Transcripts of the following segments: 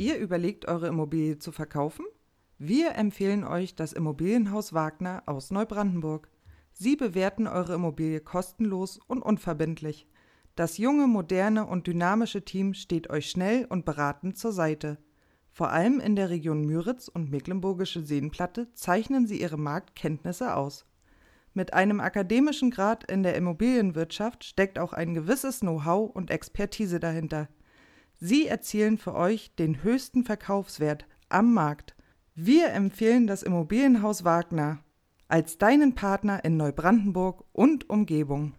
Ihr überlegt, eure Immobilie zu verkaufen? Wir empfehlen euch das Immobilienhaus Wagner aus Neubrandenburg. Sie bewerten eure Immobilie kostenlos und unverbindlich. Das junge, moderne und dynamische Team steht euch schnell und beratend zur Seite. Vor allem in der Region Müritz und Mecklenburgische Seenplatte zeichnen sie ihre Marktkenntnisse aus. Mit einem akademischen Grad in der Immobilienwirtschaft steckt auch ein gewisses Know-how und Expertise dahinter. Sie erzielen für euch den höchsten Verkaufswert am Markt. Wir empfehlen das Immobilienhaus Wagner als deinen Partner in Neubrandenburg und Umgebung.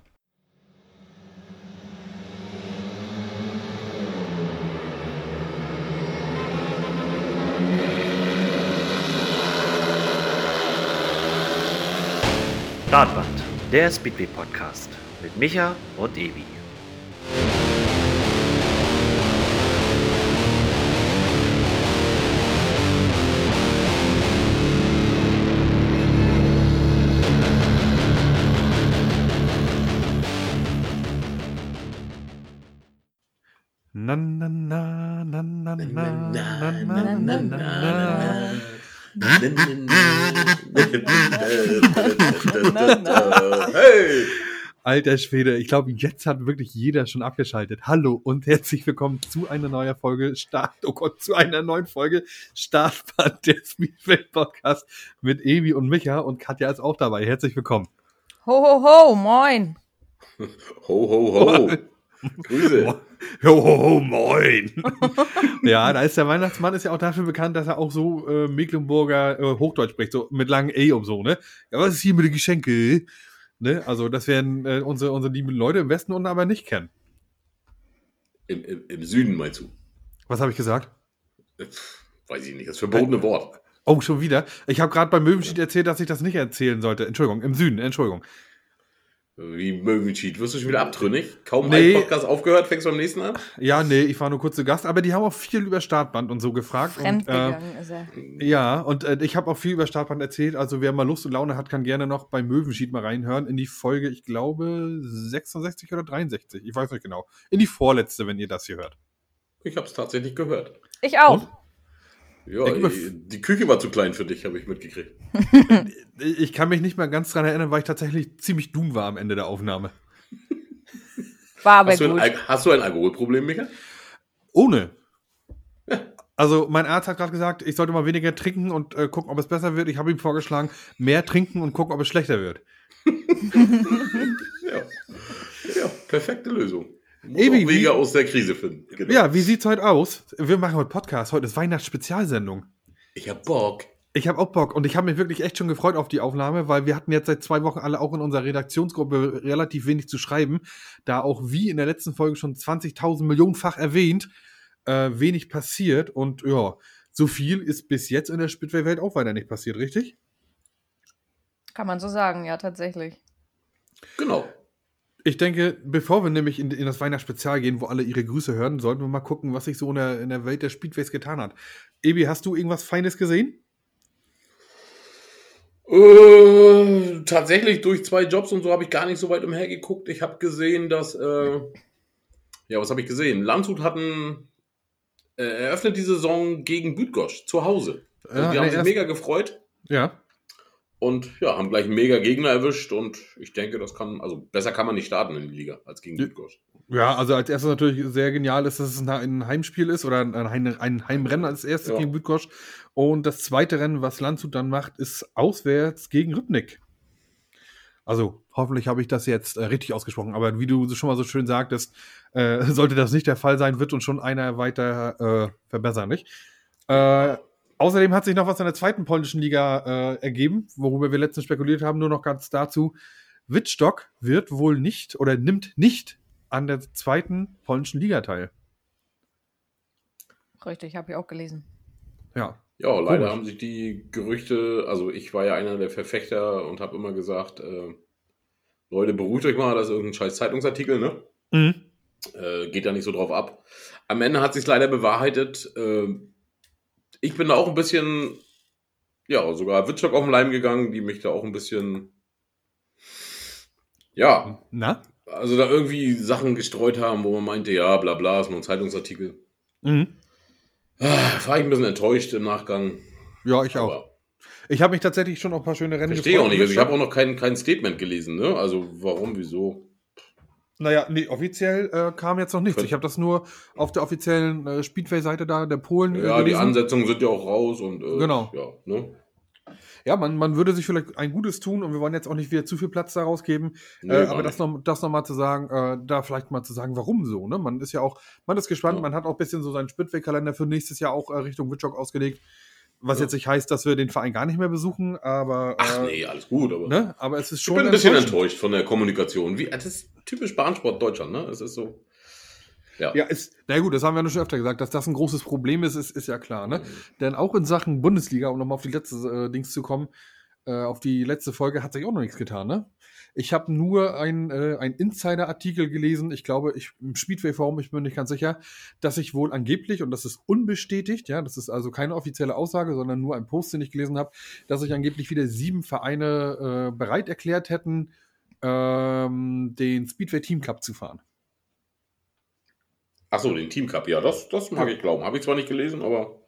Startband, der Speedway Podcast mit Micha und Evi. Hey! Alter Schwede, ich glaube, jetzt hat wirklich jeder schon abgeschaltet. Hallo und herzlich willkommen zu einer neuen Folge Start, oh Gott, zu einer neuen Folge Startband der Speedway Podcast mit Evi und Micha und Katja ist auch dabei. Herzlich willkommen. Ho, ho, ho, moin. Ho, ho, ho. Grüße. Ho, moin. ja, da ist der Weihnachtsmann ist ja auch dafür bekannt, dass er auch so äh, Mecklenburger äh, Hochdeutsch spricht, so mit langen E und so, ne? Ja, was ist hier mit den Geschenke? Ne? Also, das werden äh, unsere, unsere lieben Leute im Westen unten aber nicht kennen. Im, im, Im Süden meinst du? Was habe ich gesagt? Pff, Weiß ich nicht, das verbotene Wort. Oh, schon wieder. Ich habe gerade beim Möwenschied erzählt, dass ich das nicht erzählen sollte. Entschuldigung, im Süden, Entschuldigung. Wie Möwenschied. Wirst du schon wieder abtrünnig? Kaum Nee. ein Podcast aufgehört, fängst du beim nächsten an? Ja, nee, ich war nur kurz zu Gast, aber die haben auch viel über Startband und so gefragt. Und, äh, Fremdgegangen ist er. ja, und äh, ich habe auch viel über Startband erzählt. Also wer mal Lust und Laune hat, kann gerne noch beim Möwenschied mal reinhören in die Folge, ich glaube, 66 oder 63. Ich weiß nicht genau. In die vorletzte, wenn ihr das hier hört. Ich habe es tatsächlich gehört. Ich auch. Und? Ja, die, Küche war zu klein für dich, habe ich mitgekriegt. Ich kann mich nicht mehr ganz dran erinnern, weil ich tatsächlich ziemlich dumm war am Ende der Aufnahme. War aber Hast du, ein, gut. Al- hast du ein Alkoholproblem, Micha? Ohne. Also mein Arzt hat gerade gesagt, ich sollte mal weniger trinken und äh, gucken, ob es besser wird. Ich habe ihm vorgeschlagen, mehr trinken und gucken, ob es schlechter wird. Ja. Ja, perfekte Lösung. Ewi, auch wie- Wege aus der Krise finden. Genau. Ja, wie sieht's heute aus? Wir machen heute Podcast. Heute ist Weihnachtsspezialsendung. Ich hab Bock. Ich habe auch Bock und ich habe mich wirklich echt schon gefreut auf die Aufnahme, weil wir hatten jetzt seit zwei Wochen alle auch in unserer Redaktionsgruppe relativ wenig zu schreiben, da auch wie in der letzten Folge schon 20.000 Millionenfach erwähnt, äh, wenig passiert und ja, so viel ist bis jetzt in der Speedway-Welt auch weiter nicht passiert, richtig? Kann man so sagen, ja, tatsächlich. Genau. Ich denke, bevor wir nämlich in, in das Weihnachtsspezial gehen, wo alle ihre Grüße hören, sollten wir mal gucken, was sich so in der, in der Welt der Speedways getan hat. Ebi, hast du irgendwas Feines gesehen? Äh, tatsächlich durch zwei Jobs und so habe ich gar nicht so weit umhergeguckt. Ich habe gesehen, dass, äh, ja, was habe ich gesehen? Landshut hatten äh, eröffnet die Saison gegen Bydgoszcz zu Hause. Also Ja, die haben nee, sich mega gefreut Ja. Und ja, haben gleich einen mega Gegner erwischt und ich denke, das kann, also besser kann man nicht starten in die Liga als gegen. Bydgoszcz. Ja, also als erstes natürlich sehr genial ist, dass es ein- Heimspiel ist oder ein, Heimrennen als erstes Ja. gegen Bydgoszcz. Und das zweite Rennen, was Landshut dann macht, ist auswärts gegen Rybnik. Also hoffentlich habe ich das jetzt äh, richtig ausgesprochen, aber wie du schon mal so schön sagtest, äh, sollte das nicht der Fall sein, wird uns schon einer weiter äh, verbessern, nicht? Äh, außerdem hat sich noch was in der zweiten polnischen Liga äh, ergeben, worüber wir letztens spekuliert haben, nur noch ganz dazu. Wittstock wird wohl nicht oder nimmt nicht an der zweiten polnischen Liga teil. Richtig, habe ich auch gelesen. Ja. Ja, leider Komisch. haben sich die Gerüchte, also ich war ja einer der Verfechter und habe immer gesagt, äh, Leute, beruhigt euch mal, das ist irgendein scheiß Zeitungsartikel, ne? Mhm. Äh, geht da nicht so drauf ab. Am Ende hat sich leider bewahrheitet. Äh, ich bin da auch ein bisschen, ja, sogar Wittstock auf den Leim gegangen, die mich da auch ein bisschen, ja, Na? also da irgendwie Sachen gestreut haben, wo man meinte, ja, bla bla, ist nur ein Zeitungsartikel. Mhm. Ah, War ich ein bisschen enttäuscht im Nachgang. Ja, ich auch. Aber Ich habe mich tatsächlich schon auf ein paar schöne Rennen verstehe auch nicht. Also ich habe auch noch kein, kein Statement gelesen, ne? Also warum, wieso? Naja, nee, offiziell äh, kam jetzt noch nichts. Ich habe das nur auf der offiziellen äh, Speedway-Seite da der Polen äh, Ja, die gelesen. Ansetzungen sind ja auch raus und äh, Genau. ja, ne? Ja, man, man würde sich vielleicht ein Gutes tun und wir wollen jetzt auch nicht wieder zu viel Platz daraus geben. Nee, äh, aber das noch, das noch mal zu sagen, äh, da vielleicht mal zu sagen, warum so. Ne? Man ist ja auch, man ist gespannt, Ja. man hat auch ein bisschen so seinen Speedway-Kalender für nächstes Jahr auch äh, Richtung Witchock ausgelegt. Was Ja. jetzt nicht heißt, dass wir den Verein gar nicht mehr besuchen, aber, Ach äh, nee, alles gut, aber ne? aber es ist ich schon bin ein bisschen enttäuscht von der Kommunikation. Wie, das ist typisch Bahnsport Deutschland, ne? Es ist so. Ja. Ja, ist, na gut, das haben wir ja schon öfter gesagt, dass das ein großes Problem ist, ist, ist ja klar, ne? Mhm. Denn auch in Sachen Bundesliga, um nochmal auf die letzte äh, Dings zu kommen, äh, auf die letzte Folge hat sich auch noch nichts getan, ne? Ich habe nur ein, äh, ein Insider-Artikel gelesen, ich glaube, ich, im Speedway-Forum, ich bin nicht ganz sicher, dass sich wohl angeblich, und das ist unbestätigt, ja, das ist also keine offizielle Aussage, sondern nur ein Post, den ich gelesen habe, dass sich angeblich wieder sieben Vereine äh, bereit erklärt hätten, ähm, den Speedway Team Cup zu fahren. Ach so, den Team Cup, ja, das, das mag ich glauben. Habe ich zwar nicht gelesen, aber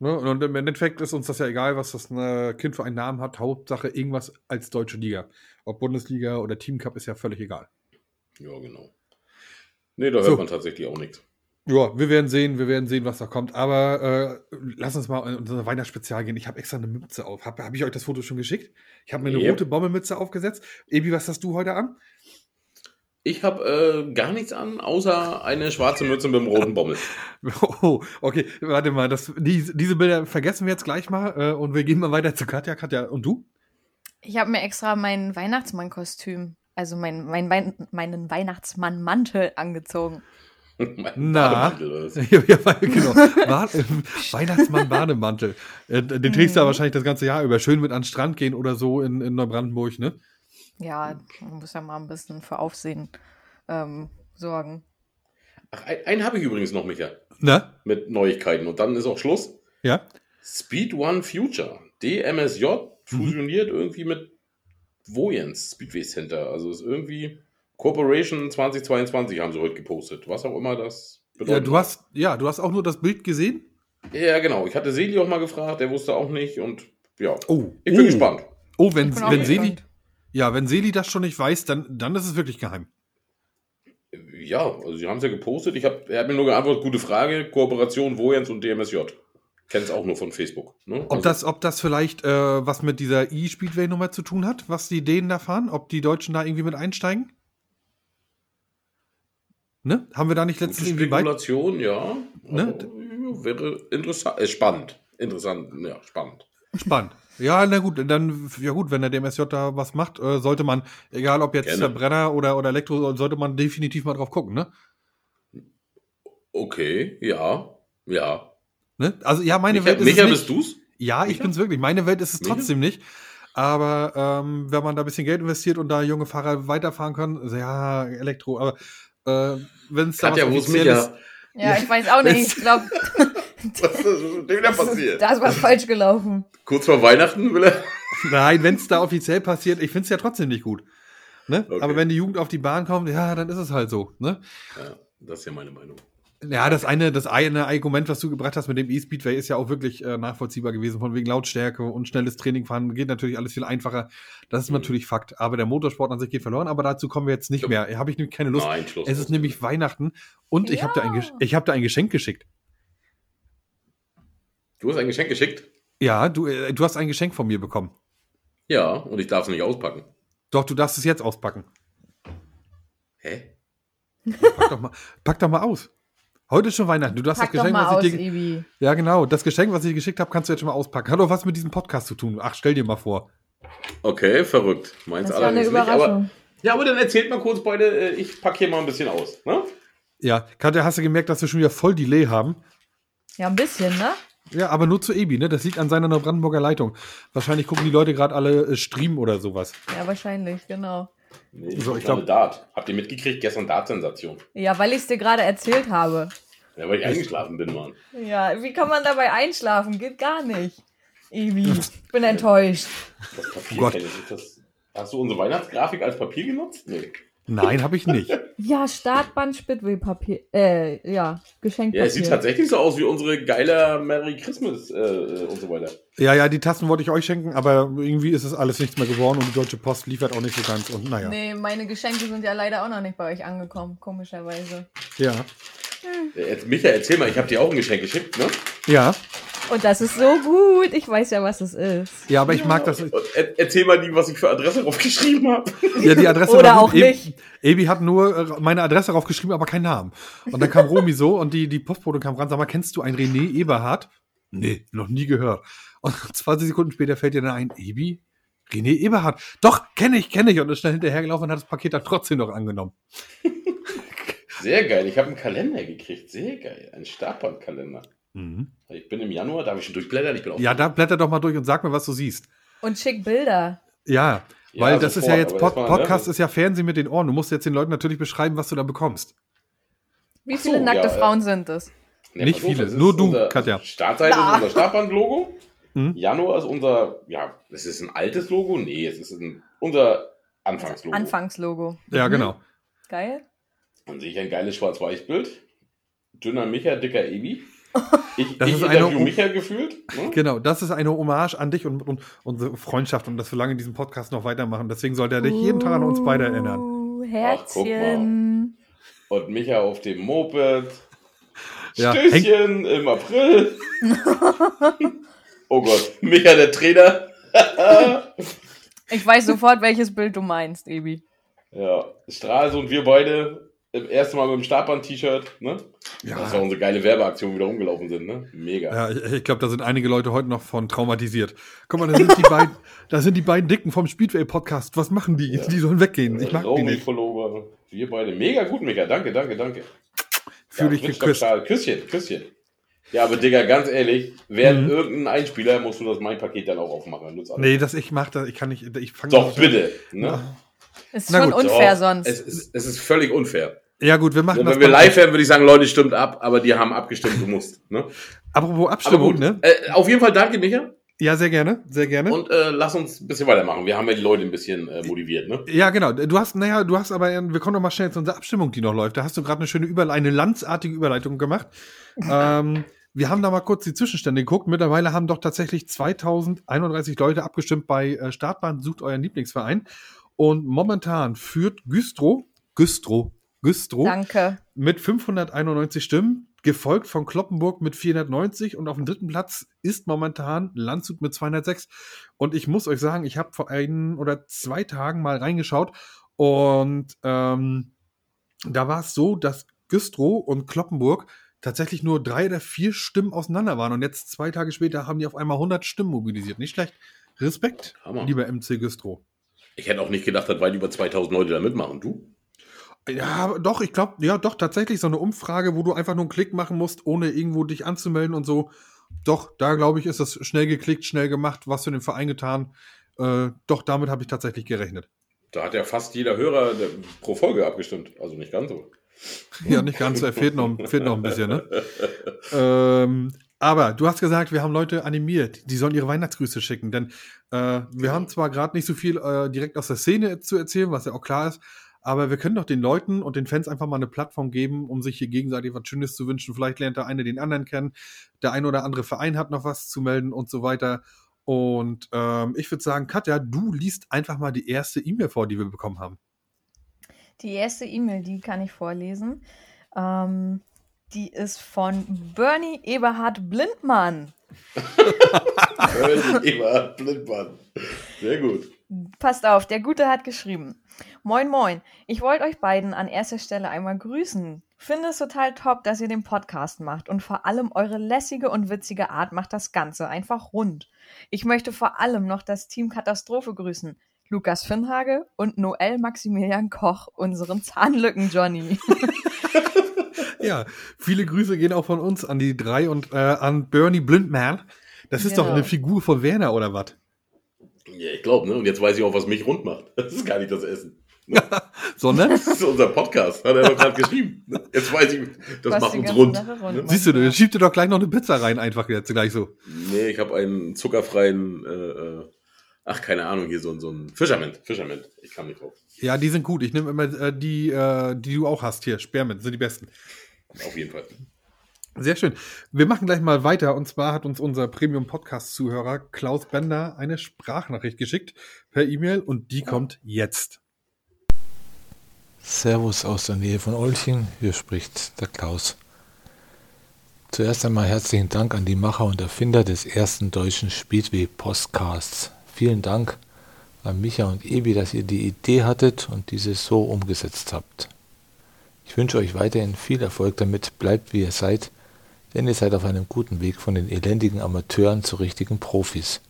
Ne? Und im Endeffekt ist uns das ja egal, was das äh, Kind für einen Namen hat. Hauptsache irgendwas als deutsche Liga. Ob Bundesliga oder Team Cup ist ja völlig egal. ja, genau. Nee, da hört So. man tatsächlich auch nichts. Ja, wir werden sehen, wir werden sehen, was da kommt. Aber äh, lass uns mal in unser Weihnachtsspezial gehen. Ich habe extra eine Mütze auf. Habe hab ich euch das Foto schon geschickt? Ich habe mir eine Yep. rote Bommelmütze aufgesetzt. Ebi, was hast du heute an? Ich habe äh, gar nichts an, außer eine schwarze Mütze mit einem roten Bommel. Oh, okay, warte mal. Das, die, diese Bilder vergessen wir jetzt gleich mal äh, und wir gehen mal weiter zu Katja. Katja, und du? Ich habe mir extra mein Weihnachtsmann-Kostüm, also mein, mein Wein meinen Weihnachtsmann-Mantel angezogen. Mein Na. Ja, ja, genau. Äh, Weihnachtsmann Bademantel. Äh, den trägst du ja Mhm. wahrscheinlich das ganze Jahr über. Schön mit an den Strand gehen oder so in, in Neubrandenburg, ne? Ja, man muss ja mal ein bisschen für Aufsehen ähm, sorgen. Ach, ein- einen habe ich übrigens noch, Micha, Na? mit Neuigkeiten. Und dann ist auch Schluss. Ja? Speed One Future. DMSJ fusioniert irgendwie mit Vojens Speedway Center. Also ist irgendwie Corporation 2022 haben sie heute gepostet. Was auch immer das Ja, bedeutet. du hast, ja, du hast auch nur das Bild gesehen? Ja, genau. Ich hatte Seli auch mal gefragt, der wusste auch nicht. Und ja, Oh. ich bin oh. gespannt. Oh, wenn, wenn Seli, gespannt. Ja, wenn Seli das schon nicht weiß, dann, dann ist es wirklich geheim. Ja, also sie haben es ja gepostet. Ich hab, er hat mir nur geantwortet, gute Frage, Kooperation Vojens und DMSJ. Kennt es auch nur von Facebook. Ne? Ob Also- das, ob das vielleicht äh, was mit dieser E-Speedway-Nummer zu tun hat, was die Dänen da fahren? Ob die Deutschen da irgendwie mit einsteigen? Ne? Haben wir da nicht letztens irgendwie? Spekulation, ja. Ne? Also, ja, wäre interessant. Äh, spannend. Interessant, ja, spannend. Spannend. Ja, na gut, dann, ja gut, wenn der DMSJ da was macht, äh, sollte man, egal ob jetzt Gerne. Verbrenner oder, oder Elektro, sollte man definitiv mal drauf gucken, ne? Okay, ja, ja. ne? Also ja, meine Micha, Welt ist Micha es bist nicht. du's? Ja, ich Micha? bin's wirklich. Meine Welt ist es Micha? trotzdem nicht. Aber ähm, wenn man da ein bisschen Geld investiert und da junge Fahrer weiterfahren können, also ja, Elektro, aber äh, wenn es da Katja, was wo ist Offizielles- Micha? Ja, ich weiß auch nicht. Ich glaube, Was ist denn wieder passiert? da ist was falsch gelaufen. Kurz vor Weihnachten will er. Nein, wenn es da offiziell passiert, ich finde es ja trotzdem nicht gut. Ne? Okay. Aber wenn die Jugend auf die Bahn kommt, ja, dann ist es halt so. Ne? Ja, das ist ja meine Meinung. Ja, das eine, das eine Argument, was du gebracht hast mit dem E-Speedway, ist ja auch wirklich äh, nachvollziehbar gewesen, von wegen Lautstärke und schnelles Training fahren, geht natürlich alles viel einfacher. Das ist Mhm. natürlich Fakt. Aber der Motorsport an sich geht verloren, aber dazu kommen wir jetzt nicht Ja. mehr. Habe ich nämlich keine Lust. Nein, Schluss. Es ist nämlich Weihnachten und ich habe ein Ja. Ich hab da ein Geschenk geschickt. Du hast ein Geschenk geschickt? Ja, du, äh, du hast ein Geschenk von mir bekommen. Ja, und ich darf es nicht auspacken. Doch, du darfst es jetzt auspacken. Hä? Pack doch mal, pack doch mal aus. Heute ist schon Weihnachten. Du darfst Pack das doch Geschenk, mal aus, was ich dir. Ibi. Ja, genau. Das Geschenk, was ich dir geschickt habe, kannst du jetzt schon mal auspacken. Hat doch was mit diesem Podcast zu tun. Ach, stell dir mal vor. Okay, verrückt. Meins Das ist ja eine allerdings nicht. Aber, Überraschung. ja, aber dann erzählt mal kurz beide, äh, ich packe hier mal ein bisschen aus. Ne? Ja, Katja, hast du gemerkt, dass wir schon wieder voll Delay haben? Ja, ein bisschen, ne? Ja, aber nur zu Ebi, ne? Das liegt an seiner Neubrandenburger Leitung. Wahrscheinlich gucken die Leute gerade alle äh, Stream oder sowas. Ja, wahrscheinlich, genau. Nee, So, ich ich glaub- glaube. Dart. Habt ihr mitgekriegt? Gestern Dart-Sensation. Ja, weil ich es dir gerade erzählt habe. Ja, weil ich eingeschlafen bin, Mann. Ja, wie kann man dabei einschlafen? Geht gar nicht. Ibi, ich bin enttäuscht. Das Papier Oh Gott. hast du unsere Weihnachtsgrafik als Papier genutzt? Nee. Nein, habe ich nicht. Ja, Startband, Spitwellpapier. Äh, ja, Geschenkpapier. Ja, es sieht tatsächlich so aus wie unsere geile Merry Christmas äh, und so weiter. Ja, ja, die Tassen wollte ich euch schenken, aber irgendwie ist es alles nichts mehr geworden und die Deutsche Post liefert auch nicht so ganz und naja. Nee, meine Geschenke sind ja leider auch noch nicht bei euch angekommen, komischerweise. Ja. Äh, Jetzt, Michael, erzähl mal, ich habe dir auch ein Geschenk geschickt, ne? Ja. Und das ist so gut. Ich weiß ja, was es ist. Ja, aber ich mag das. Und er, erzähl mal, die, was ich für Adresse drauf geschrieben habe. Ja, die Adresse Oder war auch gut. Ebi- nicht. Ebi hat nur äh, meine Adresse draufgeschrieben, aber keinen Namen. Und dann kam Romy so und die, die Postbote kam ran, sag mal, kennst du einen René Eberhard? Nee, noch nie gehört. Und 20 Sekunden später fällt dir dann ein, Ebi? René Eberhard? Doch, kenne ich, kenne ich. Und ist schnell hinterhergelaufen und hat das Paket dann trotzdem noch angenommen. Sehr geil, ich habe einen Kalender gekriegt. Sehr geil, einen Startbandkalender. Mhm. Ich bin im Januar, darf ich schon durchblättern? Ich bin auch Ja, da blätter doch mal durch und sag mir, was du siehst. Und schick Bilder. Ja, Ja, weil das ist sofort, ja jetzt, Pod ne, Podcast das- ist ja Fernsehen mit den Ohren. Du musst jetzt den Leuten natürlich beschreiben, was du da bekommst. Wie Ach so, viele nackte ja, äh, Frauen sind es? Nee, Nicht viele, das ist nur du, unser, Katja. Startseite Na. ist unser Startband-Logo. Mhm. Januar ist unser, ja, es ist ein altes Logo. Nee, es ist ein, unser Anfangslogo. Anfangslogo. Ja, Mhm. genau. Geil. Dann sehe ich ein geiles Schwarz-Weiß-Bild. Dünner Micha, dicker Ebi. Ich, Das ich ist eine- interview Micha gefühlt. Ne? Genau, das ist eine Hommage an dich und, und unsere Freundschaft und dass wir lange diesen Podcast noch weitermachen. Deswegen sollte er dich jeden Tag an uns beide erinnern. Uh, Ach, Herzchen. Und Micha auf dem Moped. Ja, Stößchen im April. oh Gott, Micha der Trainer. Ich weiß sofort, welches Bild du meinst, Ebi. Ja, Stralsund, wir beide im ersten Mal mit dem Startband-T-Shirt. Ne? Ja. Das war unsere geile Werbeaktion, wie wir da rumgelaufen sind. Ne? Mega. Ja, ich, ich glaube, da sind einige Leute heute noch von traumatisiert. Guck mal, da sind die beiden, da sind die beiden Dicken vom Speedway Podcast. Was machen die? Die sollen weggehen. Ich mag die nicht. Pullover. Wir beide. Mega gut, Micha. Danke, danke, danke. Fühl Ja, dich geküsst. total. Küsschen, Küsschen. Ja, aber Digga, ganz ehrlich, während Mhm. irgendein Einspieler musst du das mein Paket dann auch aufmachen. Alles. Nee, das ich mach das, ich kann nicht, ich fange Doch, bitte. Ne? Ist Na schon gut. unfair Doch, sonst. Es ist, es ist völlig unfair. Ja gut, wir machen Wenn das. wir beim- live wären, würde ich sagen, Leute, stimmt ab, aber die haben abgestimmt, du musst. Ne? Apropos Abstimmung, gut, ne? äh, auf jeden Fall danke, Micha. Ja, sehr gerne, sehr gerne. Und äh, lass uns ein bisschen weitermachen. Wir haben ja die Leute ein bisschen äh, motiviert, ne? Ja, genau. Du hast, naja, du hast aber, wir kommen doch mal schnell zu unserer Abstimmung, die noch läuft. Da hast du gerade eine schöne Überleitung, eine landsartige Überleitung gemacht. ähm, wir haben da mal kurz die Zwischenstände geguckt. Mittlerweile haben doch tatsächlich 2031 Leute abgestimmt bei äh, Startbahn Sucht euren Lieblingsverein. Und momentan führt Güstrow, Güstrow, Güstrow Danke. mit 591 Stimmen, gefolgt von Kloppenburg mit 490 und auf dem dritten Platz ist momentan Landshut mit 206. Und ich muss euch sagen, ich habe vor ein oder zwei Tagen mal reingeschaut und ähm, da war es so, dass Güstrow und Kloppenburg tatsächlich nur drei oder vier Stimmen auseinander waren und jetzt zwei Tage später haben die auf einmal 100 Stimmen mobilisiert. Nicht schlecht. Respekt, Hammer. lieber MC Güstrow. Ich hätte auch nicht gedacht, dass weit über 2000 Leute da mitmachen. Du? Ja, doch, ich glaube, ja, doch, tatsächlich so eine Umfrage, wo du einfach nur einen Klick machen musst, ohne irgendwo dich anzumelden und so. Doch, da glaube ich, ist das schnell geklickt, schnell gemacht, was für den Verein getan. Äh, doch, damit habe ich tatsächlich gerechnet. Da hat ja fast jeder Hörer pro Folge abgestimmt. Also nicht ganz so. Ja, nicht ganz, äh, fehlt noch, fehlt noch ein bisschen, ne? ähm, aber du hast gesagt, wir haben Leute animiert, die sollen ihre Weihnachtsgrüße schicken, denn äh, wir haben zwar gerade nicht so viel äh, direkt aus der Szene zu erzählen, was ja auch klar ist, aber wir können doch den Leuten und den Fans einfach mal eine Plattform geben, um sich hier gegenseitig was Schönes zu wünschen. Vielleicht lernt der eine den anderen kennen, der ein oder andere Verein hat noch was zu melden und so weiter. Und ähm, ich würde sagen, Katja, du liest einfach mal die erste E-Mail vor, die wir bekommen haben. Die erste E-Mail, die kann ich vorlesen. Ähm, die ist von Bernie Eberhard Blindmann. Die immer Blindmann. Sehr gut. Passt auf, der Gute hat geschrieben. Moin, moin. Ich wollte euch beiden an erster Stelle einmal grüßen. Finde es total top, dass ihr den Podcast macht und vor allem eure lässige und witzige Art macht das Ganze einfach rund. Ich möchte vor allem noch das Team Katastrophe grüßen. Lukas Finnhage und Noel Maximilian Koch, unseren Zahnlücken Johnny. Ja, viele Grüße gehen auch von uns an die drei und äh, an Bernie Blindman. Das ist doch Genau. eine Figur von Werner oder was? Ja, ich glaube, ne? Und jetzt weiß ich auch, was mich rund macht. Das ist gar nicht das Essen. Sondern, Das ist unser Podcast, hat er doch gerade geschrieben. Jetzt weiß ich, das Was macht uns rund. Rund Ne? siehst du, dann schiebt dir doch gleich noch eine Pizza rein, einfach jetzt gleich so. Nee, ich habe einen zuckerfreien äh, äh, Ach, keine Ahnung, hier so, ein- so ein Fischerment. Fischerment. Ich kam nicht drauf. Ja, die sind gut. Ich nehme immer äh, die, äh, die du auch hast hier. Spearmint sind die besten. Auf jeden Fall. Sehr schön. Wir machen gleich mal weiter. Und zwar hat uns unser Premium-Podcast-Zuhörer Klaus Bender eine Sprachnachricht geschickt per E-Mail und die kommt jetzt. Servus aus der Nähe von Olching, hier spricht der Klaus. Zuerst einmal herzlichen Dank an die Macher und Erfinder des ersten deutschen Speedway-Podcasts. Vielen Dank an Micha und Ebi, dass ihr die Idee hattet und diese so umgesetzt habt. Ich wünsche euch weiterhin viel Erfolg damit, bleibt wie ihr seid, denn ihr seid auf einem guten Weg von den elendigen Amateuren zu richtigen Profis.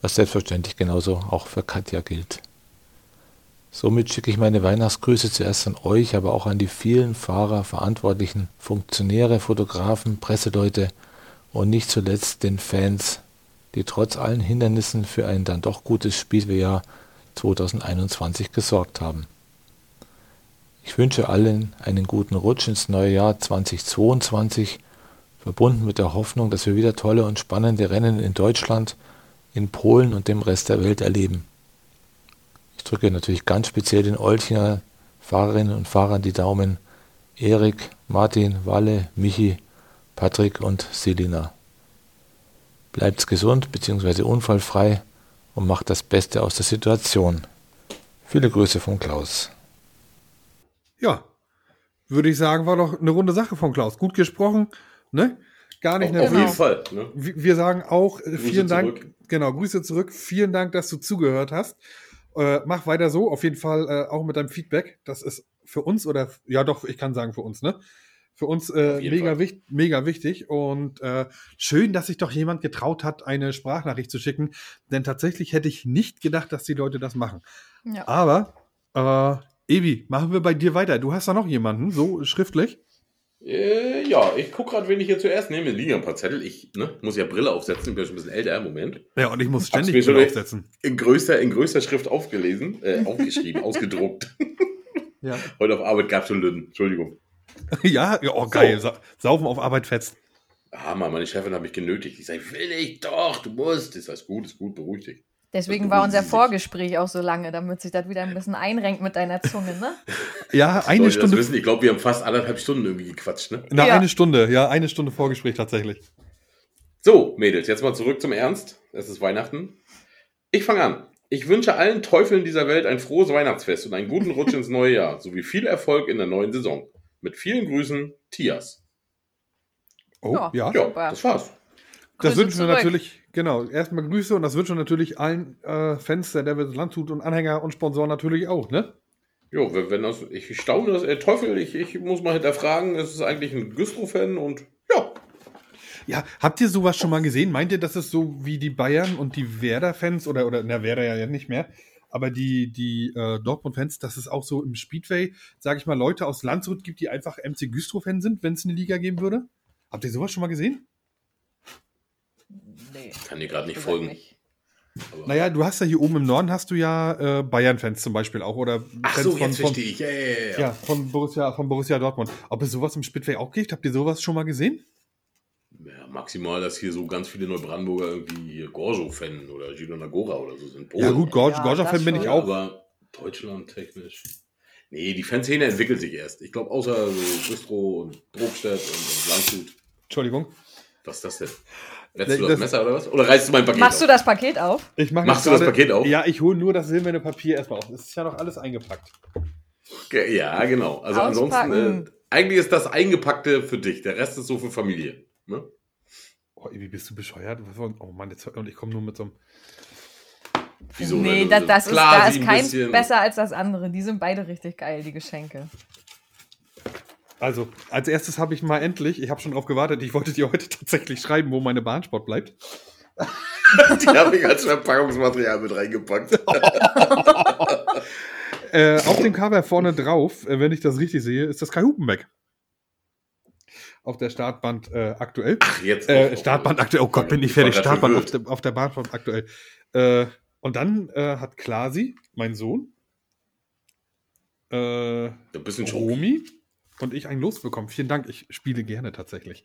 Was selbstverständlich genauso auch für Katja gilt. Somit schicke ich meine Weihnachtsgrüße zuerst an euch, aber auch an die vielen Fahrer, Verantwortlichen, Funktionäre, Fotografen, Presseleute und nicht zuletzt den Fans, die trotz allen Hindernissen für ein dann doch gutes Speedwayjahr 2021 gesorgt haben. Ich wünsche allen einen guten Rutsch ins neue Jahr 2022, verbunden mit der Hoffnung, dass wir wieder tolle und spannende Rennen in Deutschland, in Polen und dem Rest der Welt erleben. Ich drücke natürlich ganz speziell den Olchinger Fahrerinnen und Fahrern die Daumen. Erik, Martin, Walle, Michi, Patrick und Selina. Bleibt gesund bzw. unfallfrei und macht das Beste aus der Situation. Viele Grüße von Klaus. Ja, würde ich sagen, war doch eine runde Sache von Klaus. Gut gesprochen, ne? Gar nicht Auf nervös. jeden Fall. Ne? Wir sagen auch äh, Grüße vielen Dank. zurück. Genau, Grüße zurück. Vielen Dank, dass du zugehört hast. Äh, mach weiter so, auf jeden Fall äh, auch mit deinem Feedback. Das ist für uns oder ja doch, ich kann sagen für uns, ne? Für uns äh, Auf mega, wichtig, mega wichtig und äh, schön, dass sich doch jemand getraut hat, eine Sprachnachricht zu schicken, denn tatsächlich hätte ich nicht gedacht, dass die Leute das machen. Ja. Aber, äh, Evi, machen wir bei dir weiter. Du hast da noch jemanden, so schriftlich. Äh, ja, ich gucke gerade, wen ich hier zuerst nehme. Es liegen ja ein paar Zettel. Ich ne, muss ja Brille aufsetzen. Ich bin schon ein bisschen älter. Moment. Ja, und ich muss Hab's ständig mir Brille aufsetzen. In größter, in größter Schrift aufgelesen, äh, aufgeschrieben, ausgedruckt. Ja. Heute auf Arbeit gab es schon Lüden. Entschuldigung. ja, ja, oh geil. Sa Saufen auf Arbeit fetzt. Ah, Mann, meine Chefin hat mich genötigt. Ich sage, will ich doch, du musst. Ist das gut, ist gut, beruhig dich. Deswegen Das war unser. Vorgespräch auch so lange, damit sich das wieder ein bisschen einrenkt mit deiner Zunge, ne? Ja, eine Leute, Stunde. Das wissen, ich glaube, wir haben fast anderthalb Stunden irgendwie gequatscht, ne? Na, Ja. eine Stunde, ja, eine Stunde Vorgespräch tatsächlich. So, Mädels, jetzt mal zurück zum Ernst. Es ist Weihnachten. Ich fange an. Ich wünsche allen Teufeln dieser Welt ein frohes Weihnachtsfest und einen guten Rutsch ins neue Jahr, sowie viel Erfolg in der neuen Saison. Mit vielen Grüßen, Tias. Oh, Ja. ja. Das war's. Das Grüße wünschen wir natürlich, genau, erstmal Grüße und das wünschen natürlich allen äh, Fans der Devils Landshut und Anhänger und Sponsoren natürlich auch, ne? Jo, wenn wenn das, ich staune, dass äh, Teufel, ich, ich muss mal hinterfragen, es ist eigentlich ein Güstrow-Fan und ja, Ja, habt ihr sowas schon mal gesehen? Meint ihr, dass es so wie die Bayern und die Werder-Fans oder, oder, na, Werder ja nicht mehr, aber die, die äh, Dortmund-Fans, dass es auch so im Speedway, sage ich mal, Leute aus Landshut gibt, die einfach MC Güstrow-Fan sind, wenn es eine Liga geben würde? Habt ihr sowas schon mal gesehen? Nee. kann dir gerade nicht folgen. nicht. Aber- Naja, du hast ja hier oben im Norden hast du ja äh, Bayern-Fans zum Beispiel auch oder Ach Fans so, jetzt verstehe ich. Ja, ja, ja, ja. Von Borussia, von Borussia Dortmund. Ob es sowas im Speedway auch gibt? Habt ihr sowas schon mal gesehen? Ja, maximal, dass hier so ganz viele Neubrandenburger irgendwie Gorjo-Fan oder Girona Gora oder so sind. Ja, gut, Gorger-Fan das bin ich auch. Aber Deutschland technisch. Nee, die Fanszene entwickelt sich erst. Ich glaube, außer so Güstrow und Brokstedt und, und Landshut. Entschuldigung. Was ist das denn? Retzt Nee, du das, das- Messer oder was? Oder reißt du mein Paket Machst du auf? das Paket auf? Ich mach Machst du das Paket auf? Ja, ich hole nur das silberne Papier erstmal auf. Es ist ja noch alles eingepackt. Ge- Ja, genau. Also Auspacken. ansonsten, äh, eigentlich ist das Eingepackte für dich. Der Rest ist so für Familie. Ne? Oh, wie bist du bescheuert? Oh Mann, jetzt, und ich komme nur mit so einem. Wieso? nee, das, du- das ist, da ist ein keins bisschen- besser als das andere. Die sind beide richtig geil, die Geschenke. Also, als erstes habe ich mal endlich, ich habe schon drauf gewartet, ich wollte dir heute tatsächlich schreiben, wo meine Bahnsport bleibt. Die habe ich als Verpackungsmaterial mit reingepackt. Äh, auf dem Cover vorne drauf, äh, wenn ich das richtig sehe, ist das Kai Hupenbeck. Auf der Startband äh, aktuell. Ach, jetzt. Äh, Startband aktuell. Oh Gott, bin ich fertig. Startband auf der, auf der Bahnband aktuell. Äh, und dann äh, hat Klasi, mein Sohn, äh, Ein bisschen schon. Und ich ein Los bekommen. Vielen Dank. Ich spiele gerne tatsächlich.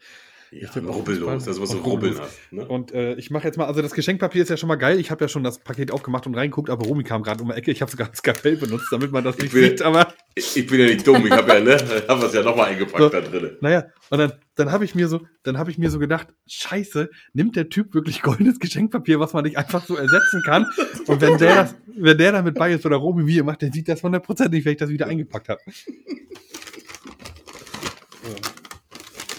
Ja, Ich bin rubbellos, du was so Und rubbeln hast. Ne? Und äh, ich mache jetzt mal, also das Geschenkpapier ist ja schon mal geil. Ich habe ja schon das Paket aufgemacht und reingeguckt, aber Romy kam gerade um die Ecke. Ich habe sogar ein Skalpell benutzt, damit man das Ich nicht will- sieht. Aber Ich, ich bin ja nicht dumm, ich habe ja, ne, wir es ja nochmal eingepackt So. da drin. naja, und dann, dann habe ich mir so, dann habe ich mir so gedacht, scheiße, nimmt der Typ wirklich goldenes Geschenkpapier, was man nicht einfach so ersetzen kann? Und wenn der das, wenn der damit bei ist oder Romy wie ihr macht, dann sieht das hundertprozentig, wenn ich das wieder eingepackt habe. So.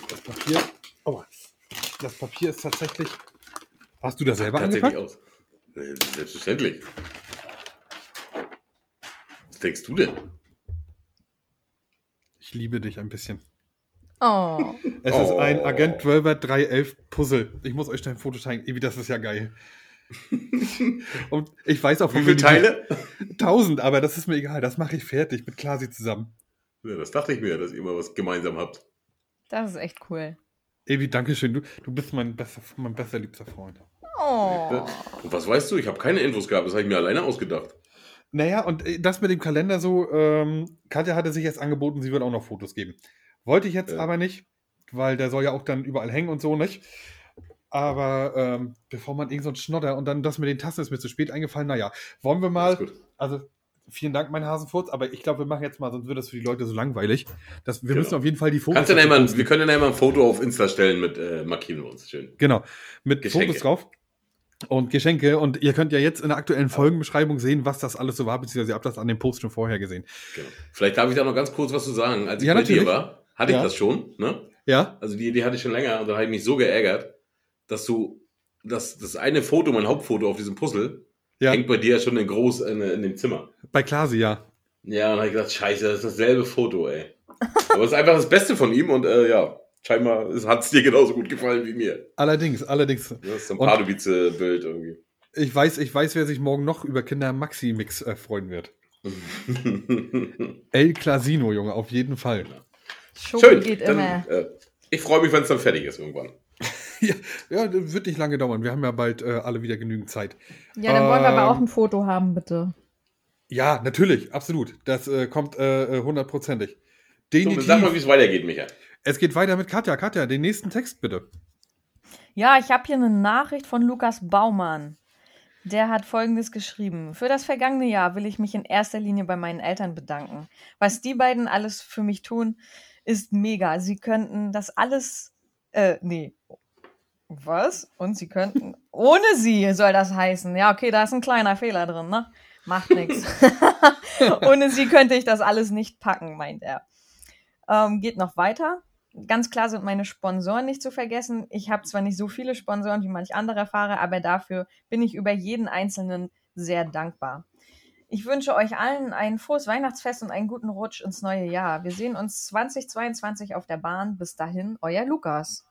Das Papier. Oh, das Papier ist tatsächlich. Hast du das selber Tatsächlich angepackt? aus. Selbstverständlich. Was denkst du denn? Ich liebe dich ein bisschen. Oh. Es ist ein Oh. Agent 12 311 Puzzle. Ich muss euch da ein Foto zeigen. Irgendwie, das ist ja geil. Und ich weiß auch Wie viele Teile? 1000, aber das ist mir egal. Das mache ich fertig mit Klasi zusammen. Ja, das dachte ich mir, dass ihr mal was gemeinsam habt. Das ist echt cool. Evi, danke schön. Du, du bist mein bester, mein bester liebster Freund. Oh. Und was weißt du? Ich habe keine Infos gehabt, das habe ich mir alleine ausgedacht. Naja, und äh, das mit dem Kalender so, ähm, Katja hatte sich jetzt angeboten, sie wird auch noch Fotos geben. Wollte ich jetzt Ja. aber nicht, weil der soll ja auch dann überall hängen und so, nicht? Aber ähm, bevor man irgend so ein Schnodder und dann das mit den Tassen ist mir zu spät eingefallen, naja, wollen wir mal, Alles gut. also vielen Dank, mein Hasenfurz, aber ich glaube, wir machen jetzt mal, sonst wird das für die Leute so langweilig. Das, wir Genau. müssen auf jeden Fall die Fotos. Kannst du denn dazu mal, posten. wir können dann mal ein Foto auf Insta stellen mit äh, markieren wir uns. Schön. Genau, mit Geschenke. Fotos drauf. Und Geschenke. Und ihr könnt ja jetzt in der aktuellen Folgenbeschreibung sehen, was das alles so war, beziehungsweise ihr habt das an dem Post schon vorher gesehen. Genau. Vielleicht darf ich da noch ganz kurz was zu sagen. Als ich Ja, bei natürlich. dir war, hatte ich Ja. das schon. Ne? Ja? Also die Idee hatte ich schon länger und dann habe ich mich so geärgert, dass du, dass das eine Foto, mein Hauptfoto auf diesem Puzzle, Ja. hängt bei dir schon in groß in, in dem Zimmer. Bei Klasi, ja. Ja, und dann habe ich gedacht, scheiße, das ist dasselbe Foto, ey. Aber es ist einfach das Beste von ihm und äh, ja, scheinbar hat es dir genauso gut gefallen wie mir. Allerdings, allerdings. Das ist so ein Pardubice-Bild irgendwie. Ich weiß, ich weiß, wer sich morgen noch über Kinder Maxi Mix äh, freuen wird. El Clasino, Junge, auf jeden Fall. Schoko Schön. geht Dann, immer. äh, ich freue mich, wenn es dann fertig ist irgendwann. Ja, ja, wird nicht lange dauern. Wir haben ja bald äh, alle wieder genügend Zeit. Ja, dann wollen wir aber Ähm, auch ein Foto haben, bitte. Ja, natürlich, absolut. Das äh, kommt äh, äh, hundertprozentig. So, Definitiv. sag mal, wie es weitergeht, Micha. es geht weiter mit Katja. Katja, den nächsten Text bitte. Ja, ich habe hier eine Nachricht von Lukas Baumann. Der hat Folgendes geschrieben. Für das vergangene Jahr will ich mich in erster Linie bei meinen Eltern bedanken. Was die beiden alles für mich tun, ist mega. Sie könnten das alles, äh, nee. Was? Und sie könnten, ohne sie soll das heißen. Ja, okay, da ist ein kleiner Fehler drin, ne? Macht nichts. ohne sie könnte ich das alles nicht packen, meint er. Ähm, geht noch weiter. Ganz klar sind meine Sponsoren nicht zu vergessen. Ich habe zwar nicht so viele Sponsoren wie manch anderer Fahrer, aber dafür bin ich über jeden einzelnen sehr dankbar. Ich wünsche euch allen ein frohes Weihnachtsfest und einen guten Rutsch ins neue Jahr. Wir sehen uns 2022 auf der Bahn. Bis dahin, euer Lukas.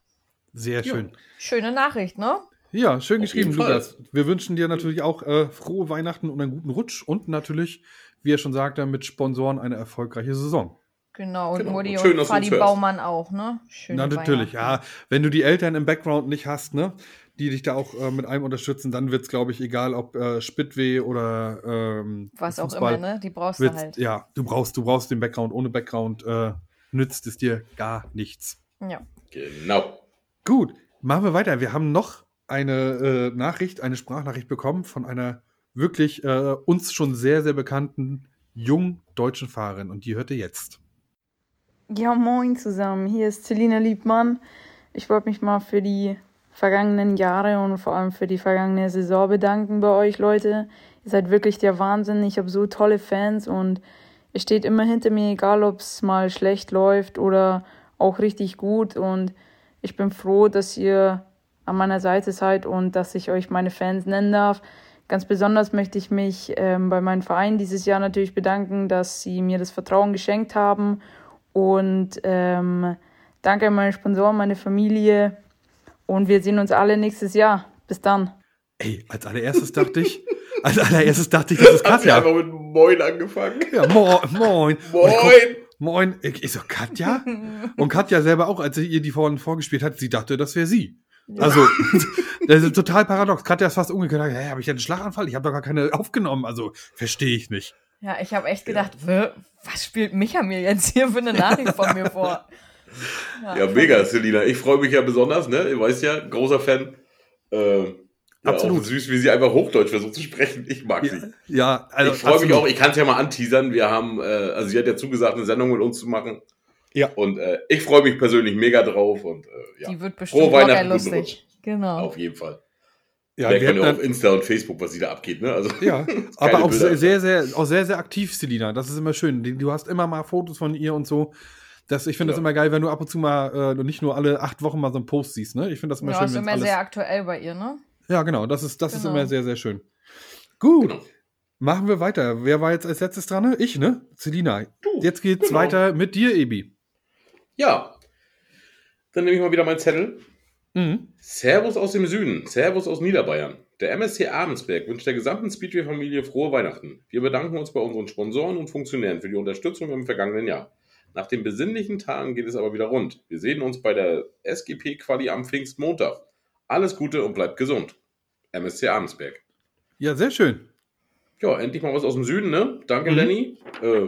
Sehr Ja. schön. Schöne Nachricht, ne? Ja, schön geschrieben. Lukas. Wir wünschen dir natürlich auch äh, frohe Weihnachten und einen guten Rutsch und natürlich, wie er schon sagte, mit Sponsoren eine erfolgreiche Saison. Genau, und Genau. Mutti Und schön, und Fadi. Baumann auch, ne? Schöne Na, natürlich, ja. Wenn du die Eltern im Background nicht hast, ne, die dich da auch äh, mit einem unterstützen, dann wird's, glaube ich, egal, ob äh, Spitweh oder ähm, Was auch Fußball, immer, ne? Die brauchst du halt. Ja, du brauchst, du brauchst den Background. Ohne Background äh, nützt es dir gar nichts. Ja. Genau. Gut, machen wir weiter. Wir haben noch eine äh, Nachricht, eine Sprachnachricht bekommen von einer wirklich äh, uns schon sehr, sehr bekannten jungen deutschen Fahrerin und die hörte jetzt. Ja, moin zusammen. Hier ist Celina Liebmann. Ich wollte mich mal für die vergangenen Jahre und vor allem für die vergangene Saison bedanken bei euch, Leute. Ihr seid wirklich der Wahnsinn. Ich habe so tolle Fans und ihr steht immer hinter mir, egal ob es mal schlecht läuft oder auch richtig gut. Und ich bin froh, dass ihr an meiner Seite seid und dass ich euch meine Fans nennen darf. Ganz besonders möchte ich mich ähm, bei meinem Verein dieses Jahr natürlich bedanken, dass sie mir das Vertrauen geschenkt haben und ähm, danke an meine Sponsoren, meine Familie. Und wir sehen uns alle nächstes Jahr. Bis dann. Ey, als allererstes dachte ich, als allererstes dachte ich, das ist Hat sie Katja. einfach mit Moin angefangen. Ja, mo moin. Guck, Moin. Moin. Ich, ich so, Katja? Und Katja selber auch, als sie ihr die vorhin vorgespielt hat, sie dachte, das wäre sie. Also, das ist total paradox. Katja ist fast umgekehrt. Hey, habe ich einen Schlaganfall? Ich habe doch gar keine aufgenommen. Also, verstehe ich nicht. Ja, ich habe echt gedacht, "Wö, was spielt Micha mir jetzt hier für eine Nachricht von mir vor? Ja, mega, Selina. Ich freue mich ja besonders, ne? Ihr weißt ja, großer Fan. Äh, ja, Absolut. Auch süß, wie sie einfach Hochdeutsch versucht zu sprechen. Ich mag Ja, sie. ja also ich freue mich auch, ich kann es ja mal anteasern. Wir haben, äh, also sie hat ja zugesagt, eine Sendung mit uns zu machen. Ja. Und äh, ich freue mich persönlich mega drauf und äh, ja, Die wird bestimmt Frohe Weihnachten, lustig. Genau. auf jeden Fall. Ja, wir man ja auf Insta und Facebook, was sie da abgeht, ne? Also, Ja, aber auch Bilder. sehr, sehr, auch sehr, sehr aktiv, Selina. Das ist immer schön. Du hast immer mal Fotos von ihr und so. Das, ich finde das Ja. immer geil, wenn du ab und zu mal äh, nicht nur alle acht Wochen mal so einen Post siehst. Ne? Ich finde das immer Ja, schön, ist wenn immer alles. sehr aktuell bei ihr, ne? Ja, genau. Das ist, das ist Genau. immer sehr, sehr schön. Gut, genau. machen wir weiter. Wer war jetzt als letztes dran? Ich, ne? Selina. Du, Jetzt geht's genau. weiter mit dir, Ebi. Ja. Dann nehme ich mal wieder meinen Zettel. Mhm. Servus aus dem Süden, Servus aus Niederbayern. Der MSC Abensberg wünscht der gesamten Speedway-Familie frohe Weihnachten. Wir bedanken uns bei unseren Sponsoren und Funktionären für die Unterstützung im vergangenen Jahr. Nach den besinnlichen Tagen geht es aber wieder rund. Wir sehen uns bei der SGP-Quali am Pfingstmontag. Alles Gute und bleibt gesund. MSC Abensberg. Ja, sehr schön. Ja, endlich mal was aus dem Süden, ne? Danke, Mhm. Lenny. Äh,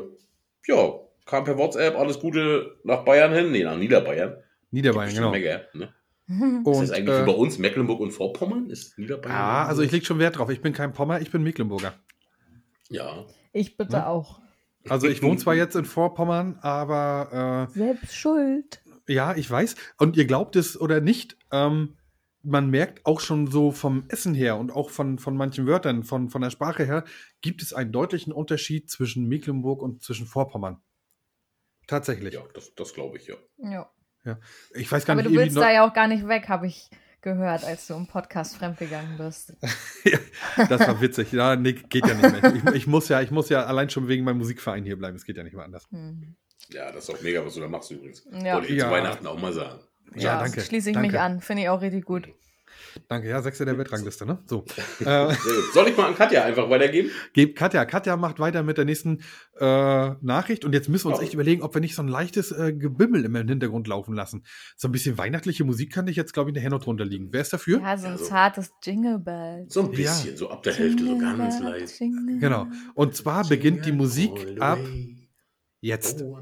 ja, kam per WhatsApp, alles Gute nach Bayern hin. Nee, nach Niederbayern. Niederbayern, genau. Mega, ne? Und, ist das eigentlich äh, bei uns Mecklenburg und Vorpommern? Ist Niederbayern? ja, also ich leg schon Wert drauf. Ich bin kein Pommer, ich bin Mecklenburger. Ja. Ich bitte Ne? auch. Also ich wohne zwar jetzt in Vorpommern, aber äh, Selbst schuld. Ja, ich weiß. Und ihr glaubt es oder nicht, ähm, man merkt auch schon so vom Essen her und auch von, von manchen Wörtern, von, von der Sprache her, gibt es einen deutlichen Unterschied zwischen Mecklenburg und zwischen Vorpommern. Tatsächlich. Ja, das, das glaube ich, ja. Ja. Ich weiß gar Aber nicht, du willst da ja auch gar nicht weg, habe ich gehört, als du im Podcast fremdgegangen bist. das war witzig. Ja, nee, geht ja nicht mehr. Ich, ich, muss ja, ich muss ja allein schon wegen meinem Musikverein hier bleiben. Es geht ja nicht mehr anders. Hm. Ja, das ist auch mega, was du da machst übrigens. Ja. Wollte ich Ja. zu Weihnachten auch mal sagen. Ja, danke. Schließe ich danke. mich an. Finde ich auch richtig gut. Danke, ja, Sechster der Weltrangliste, ne? So. Soll ich mal an Katja einfach weitergeben? Gebt Katja. Katja macht weiter mit der nächsten äh, Nachricht. Und jetzt müssen wir uns Ja. echt überlegen, ob wir nicht so ein leichtes äh, Gebimmel im Hintergrund laufen lassen. So ein bisschen weihnachtliche Musik kann ich jetzt, glaube ich, nachher noch drunter liegen. Wer ist dafür? Ja, so ein Also- zartes Jingle Bell. So ein bisschen, so ab der Hälfte, so ganz leise. Genau. Und zwar beginnt die Musik ab jetzt. Oh.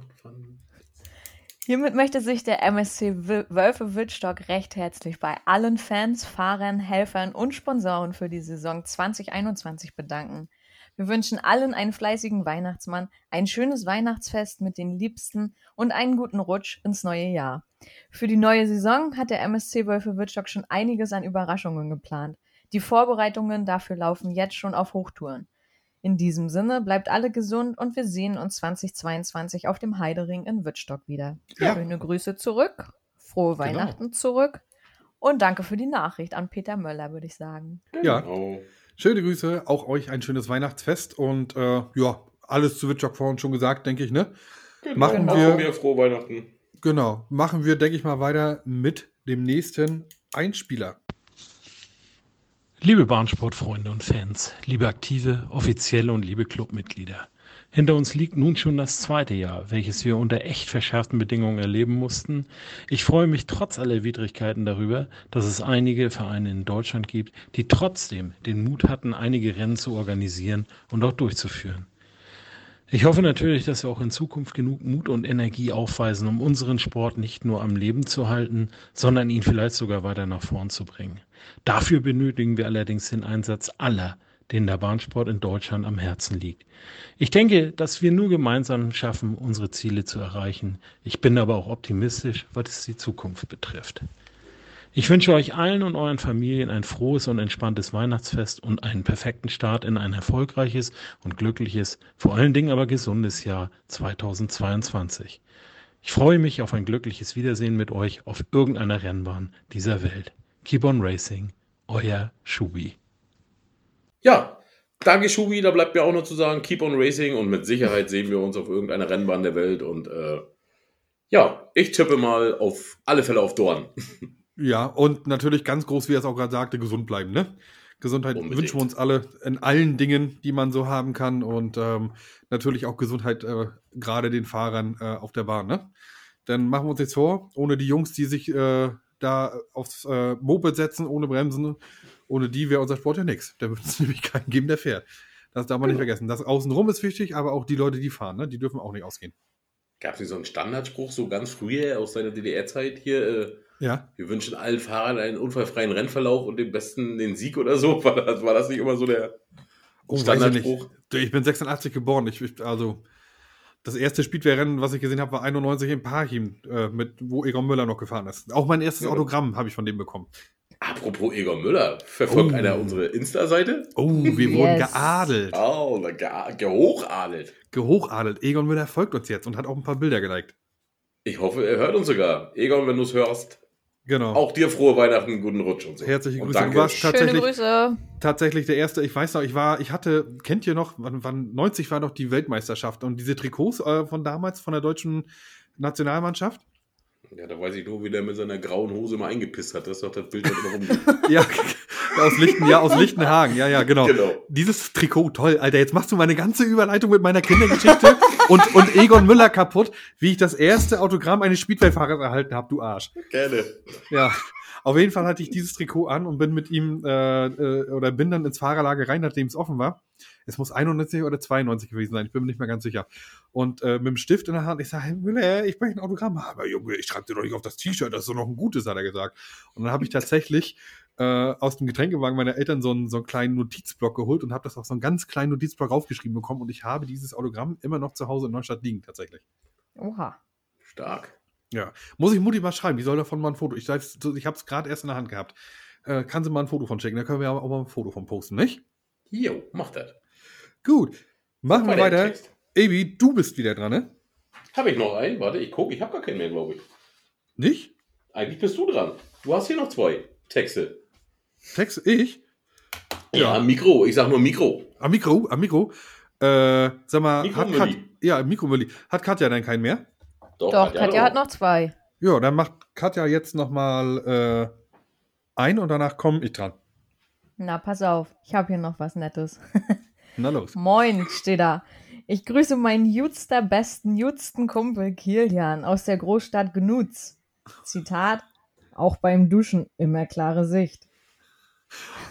Hiermit möchte sich der MSC Wölfe Wittstock recht herzlich bei allen Fans, Fahrern, Helfern und Sponsoren für die Saison 2021 bedanken. Wir wünschen allen einen fleißigen Weihnachtsmann, ein schönes Weihnachtsfest mit den Liebsten und einen guten Rutsch ins neue Jahr. Für die neue Saison hat der MSC Wölfe Wittstock schon einiges an Überraschungen geplant. Die Vorbereitungen dafür laufen jetzt schon auf Hochtouren. In diesem Sinne bleibt alle gesund und wir sehen uns 2022 auf dem Heidering in Wittstock wieder. Ja. Schöne Grüße zurück, frohe Weihnachten zurück und danke für die Nachricht an Peter Möller, würde ich sagen. Ja, Genau. schöne Grüße. Auch euch ein schönes Weihnachtsfest. Und äh, ja, alles zu Witchock vorhin schon gesagt, denke ich, ne? Genau. Machen wir- mir frohe Weihnachten. Genau. Machen wir, denke ich mal, weiter mit dem nächsten Einspieler. Liebe Bahnsportfreunde und Fans, liebe Aktive, Offizielle und liebe Clubmitglieder. Hinter uns liegt nun schon das zweite Jahr, welches wir unter echt verschärften Bedingungen erleben mussten. Ich freue mich trotz aller Widrigkeiten darüber, dass es einige Vereine in Deutschland gibt, die trotzdem den Mut hatten, einige Rennen zu organisieren und auch durchzuführen. Ich hoffe natürlich, dass wir auch in Zukunft genug Mut und Energie aufweisen, um unseren Sport nicht nur am Leben zu halten, sondern ihn vielleicht sogar weiter nach vorn zu bringen. Dafür benötigen wir allerdings den Einsatz aller, denen der Bahnsport in Deutschland am Herzen liegt. Ich denke, dass wir nur gemeinsam schaffen, unsere Ziele zu erreichen. Ich bin aber auch optimistisch, was die Zukunft betrifft. Ich wünsche euch allen und euren Familien ein frohes und entspanntes Weihnachtsfest und einen perfekten Start in ein erfolgreiches und glückliches, vor allen Dingen aber gesundes Jahr 2022. Ich freue mich auf ein glückliches Wiedersehen mit euch auf irgendeiner Rennbahn dieser Welt. Keep on Racing, euer Schubi. Ja, danke Schubi, da bleibt mir auch noch zu sagen, keep on racing und mit Sicherheit sehen wir uns auf irgendeiner Rennbahn der Welt und äh, ja, ich tippe mal auf alle Fälle auf Dorn. Ja, und natürlich ganz groß, wie er es auch gerade sagte, gesund bleiben, ne? Gesundheit Unbedingt. wünschen wir uns alle in allen Dingen, die man so haben kann und ähm, natürlich auch Gesundheit äh, gerade den Fahrern äh, auf der Bahn, ne? Dann machen wir uns jetzt vor, ohne die Jungs, die sich äh, da aufs äh, Moped setzen, ohne Bremsen, ohne die wäre unser Sport ja nichts. Da würde es nämlich keinen geben, der fährt. Das darf man nicht vergessen. Das außenrum ist wichtig, aber auch die Leute, die fahren, ne? die dürfen auch nicht ausgehen. Gab es nicht so einen Standardspruch, so ganz früher aus seiner DDR-Zeit hier? Ja. wir wünschen allen Fahrern einen unfallfreien Rennverlauf und dem Besten den Sieg oder so. War das, war das nicht immer so der Oh, ich Standardspruch? nicht. Ich bin 86 geboren. Ich, ich, also, das erste Speedway-Rennen, was ich gesehen habe, war 91 in Parchim, äh, mit, wo Egon Müller noch gefahren ist. Auch mein erstes Ja. Autogramm habe ich von dem bekommen. Apropos Egon Müller, verfolgt Oh. einer unsere Insta-Seite? Oh, wir wurden Yes. geadelt. Oh, ge gehochadelt. Gehochadelt. Egon Müller folgt uns jetzt und hat auch ein paar Bilder geliked. Ich hoffe, er hört uns sogar. Egon, wenn du es hörst, Genau. auch dir frohe Weihnachten, guten Rutsch und so. Herzliche und Grüße. Danke. Du warst Schöne tatsächlich, Grüße. tatsächlich der erste. Ich weiß noch, ich war, ich hatte, kennt ihr noch, wann, wann 90 war noch die Weltmeisterschaft und diese Trikots äh, von damals von der deutschen Nationalmannschaft? Ja, da weiß ich nur, wie der mit seiner grauen Hose mal eingepisst hat. Das ist doch das Bild, das immer rumgeht. Ja, aus Lichten, ja, aus Lichtenhagen. Ja, ja, genau. Genau. Dieses Trikot, toll, Alter. Jetzt machst du meine ganze Überleitung mit meiner Kindergeschichte und, und Egon Müller kaputt, wie ich das erste Autogramm eines Speedway-Fahrers erhalten habe, du Arsch. Gerne. Ja, auf jeden Fall hatte ich dieses Trikot an und bin mit ihm äh, äh, oder bin dann ins Fahrerlager rein, nachdem es offen war. Es muss 91 oder 92 gewesen sein, ich bin mir nicht mehr ganz sicher. Und äh, mit dem Stift in der Hand, ich sage, Herr Müller, ich möchte ein Autogramm haben. Aber Junge, ich schreibe dir doch nicht auf das T-Shirt, das ist doch noch ein gutes, hat er gesagt. Und dann habe ich tatsächlich äh, aus dem Getränkewagen meiner Eltern so einen, so einen kleinen Notizblock geholt und habe das auf so einen ganz kleinen Notizblock aufgeschrieben bekommen. Und ich habe dieses Autogramm immer noch zu Hause in Neustadt liegen, tatsächlich. Oha. Stark. Ja. Muss ich Mutti mal schreiben, die soll davon mal ein Foto. Ich, ich habe es gerade erst in der Hand gehabt. Äh, kann sie mal ein Foto von schicken, da können wir aber auch mal ein Foto von posten, nicht? Jo, mach das. Gut. Machen wir Weiter. Ebi, du bist wieder dran, ne? Habe ich noch einen? Warte, ich gucke. Ich habe gar keinen mehr, glaube ich. Nicht? Eigentlich bist du dran. Du hast hier noch zwei Texte. Text, ich? Ja, Mikro. Ich sag nur Mikro. Am Mikro, am Mikro. Äh, sag mal, hat Kat, ja, Mikromülli. Hat Katja denn keinen mehr? Doch, Katja hat noch zwei. Ja, dann macht Katja jetzt nochmal äh, ein und danach komme ich dran. Na, pass auf. Ich habe hier noch was Nettes. Na los. Moin, steht da. Ich grüße meinen jutster besten, jutsten Kumpel Kilian aus der Großstadt Gnutz. Zitat, auch beim Duschen immer klare Sicht.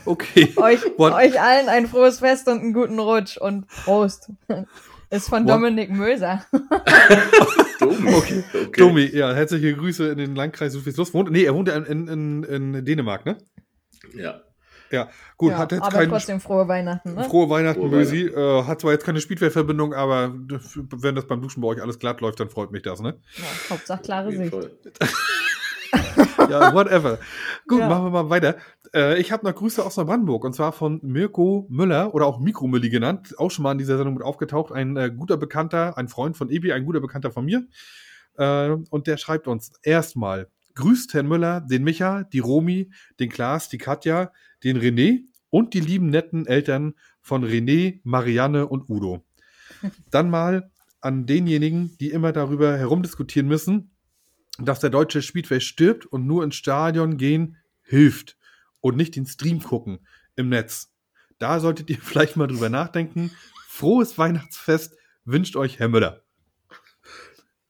Okay. Euch, euch allen ein frohes Fest und einen guten Rutsch und Prost. Ist von What? Dominik Möser. Dumm. Okay. okay. Domi, ja, herzliche Grüße in den Landkreis Ludwigslos. Wohnt, nee, er wohnt ja in, in, in, in Dänemark, ne? Ja. Ja, gut, ja, hat jetzt aber keinen trotzdem frohe Weihnachten, ne? Frohe Weihnachten, Frohe Mösi. Äh, hat zwar jetzt keine Speedway-Verbindung, aber wenn das beim Duschen bei euch alles glatt läuft, dann freut mich das, ne? Ja, Hauptsache klare Sicht. Ja, whatever. Gut, Ja. machen wir mal weiter. Äh, ich habe noch Grüße aus Neubrandenburg und zwar von Mirko Müller oder auch Mikromülli genannt. Auch schon mal in dieser Sendung mit aufgetaucht. Ein äh, guter Bekannter, ein Freund von Ebi, ein guter Bekannter von mir. Äh, und der schreibt uns erstmal: Grüßt Herrn Müller, den Micha, die Romi, den Klaas, die Katja, den René und die lieben netten Eltern von René, Marianne und Udo. Dann mal an denjenigen, die immer darüber herumdiskutieren müssen, dass der deutsche Speedway stirbt und nur ins Stadion gehen hilft und nicht den Stream gucken im Netz. Da solltet ihr vielleicht mal drüber nachdenken. Frohes Weihnachtsfest wünscht euch Herr Müller.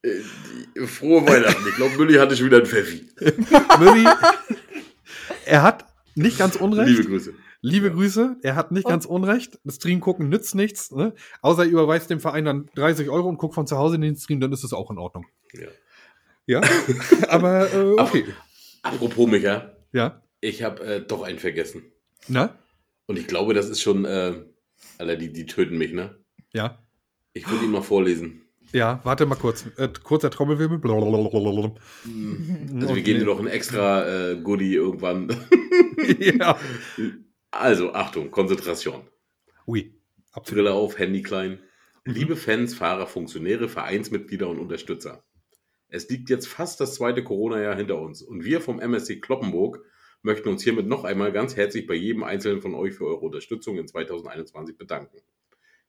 Äh, Frohe Weihnachten. Ich glaube, Mülli hatte schon wieder einen Pfeffi. Mülli, er hat nicht ganz unrecht. Liebe Grüße. Liebe Grüße, er hat nicht ganz unrecht. Das Stream gucken nützt nichts, ne? Außer ihr überweist dem Verein dann 30 Euro und guckt von zu Hause in den Stream, dann ist es auch in Ordnung. Ja. Ja, aber äh, okay. Apropos Micha, Ja, ich habe äh, doch einen vergessen. na? Und ich glaube, das ist schon, äh, Alter, die, die töten mich, ne? Ja. Ich will ihn mal vorlesen. Ja, warte mal kurz. Äh, kurzer Trommelwirbel. Blablabla. Also wir geben dir noch ein extra äh, Goodie irgendwann. ja. Also, Achtung, Konzentration. Ui. Absolut. Brille auf, Handy klein. Liebe Fans, Fahrer, Funktionäre, Vereinsmitglieder und Unterstützer. Es liegt jetzt fast das zweite Corona-Jahr hinter uns und wir vom MSC Kloppenburg möchten uns hiermit noch einmal ganz herzlich bei jedem Einzelnen von euch für eure Unterstützung in 2021 bedanken.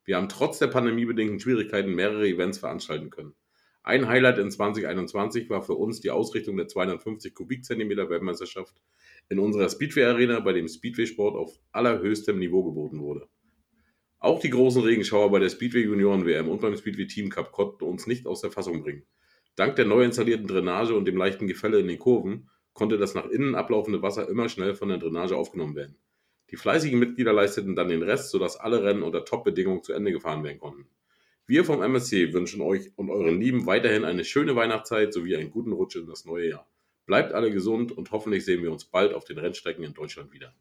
Wir haben trotz der pandemiebedingten Schwierigkeiten mehrere Events veranstalten können. Ein Highlight in 2021 war für uns die Ausrichtung der 250 Kubikzentimeter Weltmeisterschaft in unserer Speedway Arena, bei dem Speedway-Sport auf allerhöchstem Niveau geboten wurde. Auch die großen Regenschauer bei der Speedway Junioren WM und beim Speedway Team Cup konnten uns nicht aus der Fassung bringen. Dank der neu installierten Drainage und dem leichten Gefälle in den Kurven konnte das nach innen ablaufende Wasser immer schnell von der Drainage aufgenommen werden. Die fleißigen Mitglieder leisteten dann den Rest, sodass alle Rennen unter Top-Bedingungen zu Ende gefahren werden konnten. Wir vom MSC wünschen euch und euren Lieben weiterhin eine schöne Weihnachtszeit sowie einen guten Rutsch in das neue Jahr. Bleibt alle gesund und hoffentlich sehen wir uns bald auf den Rennstrecken in Deutschland wieder.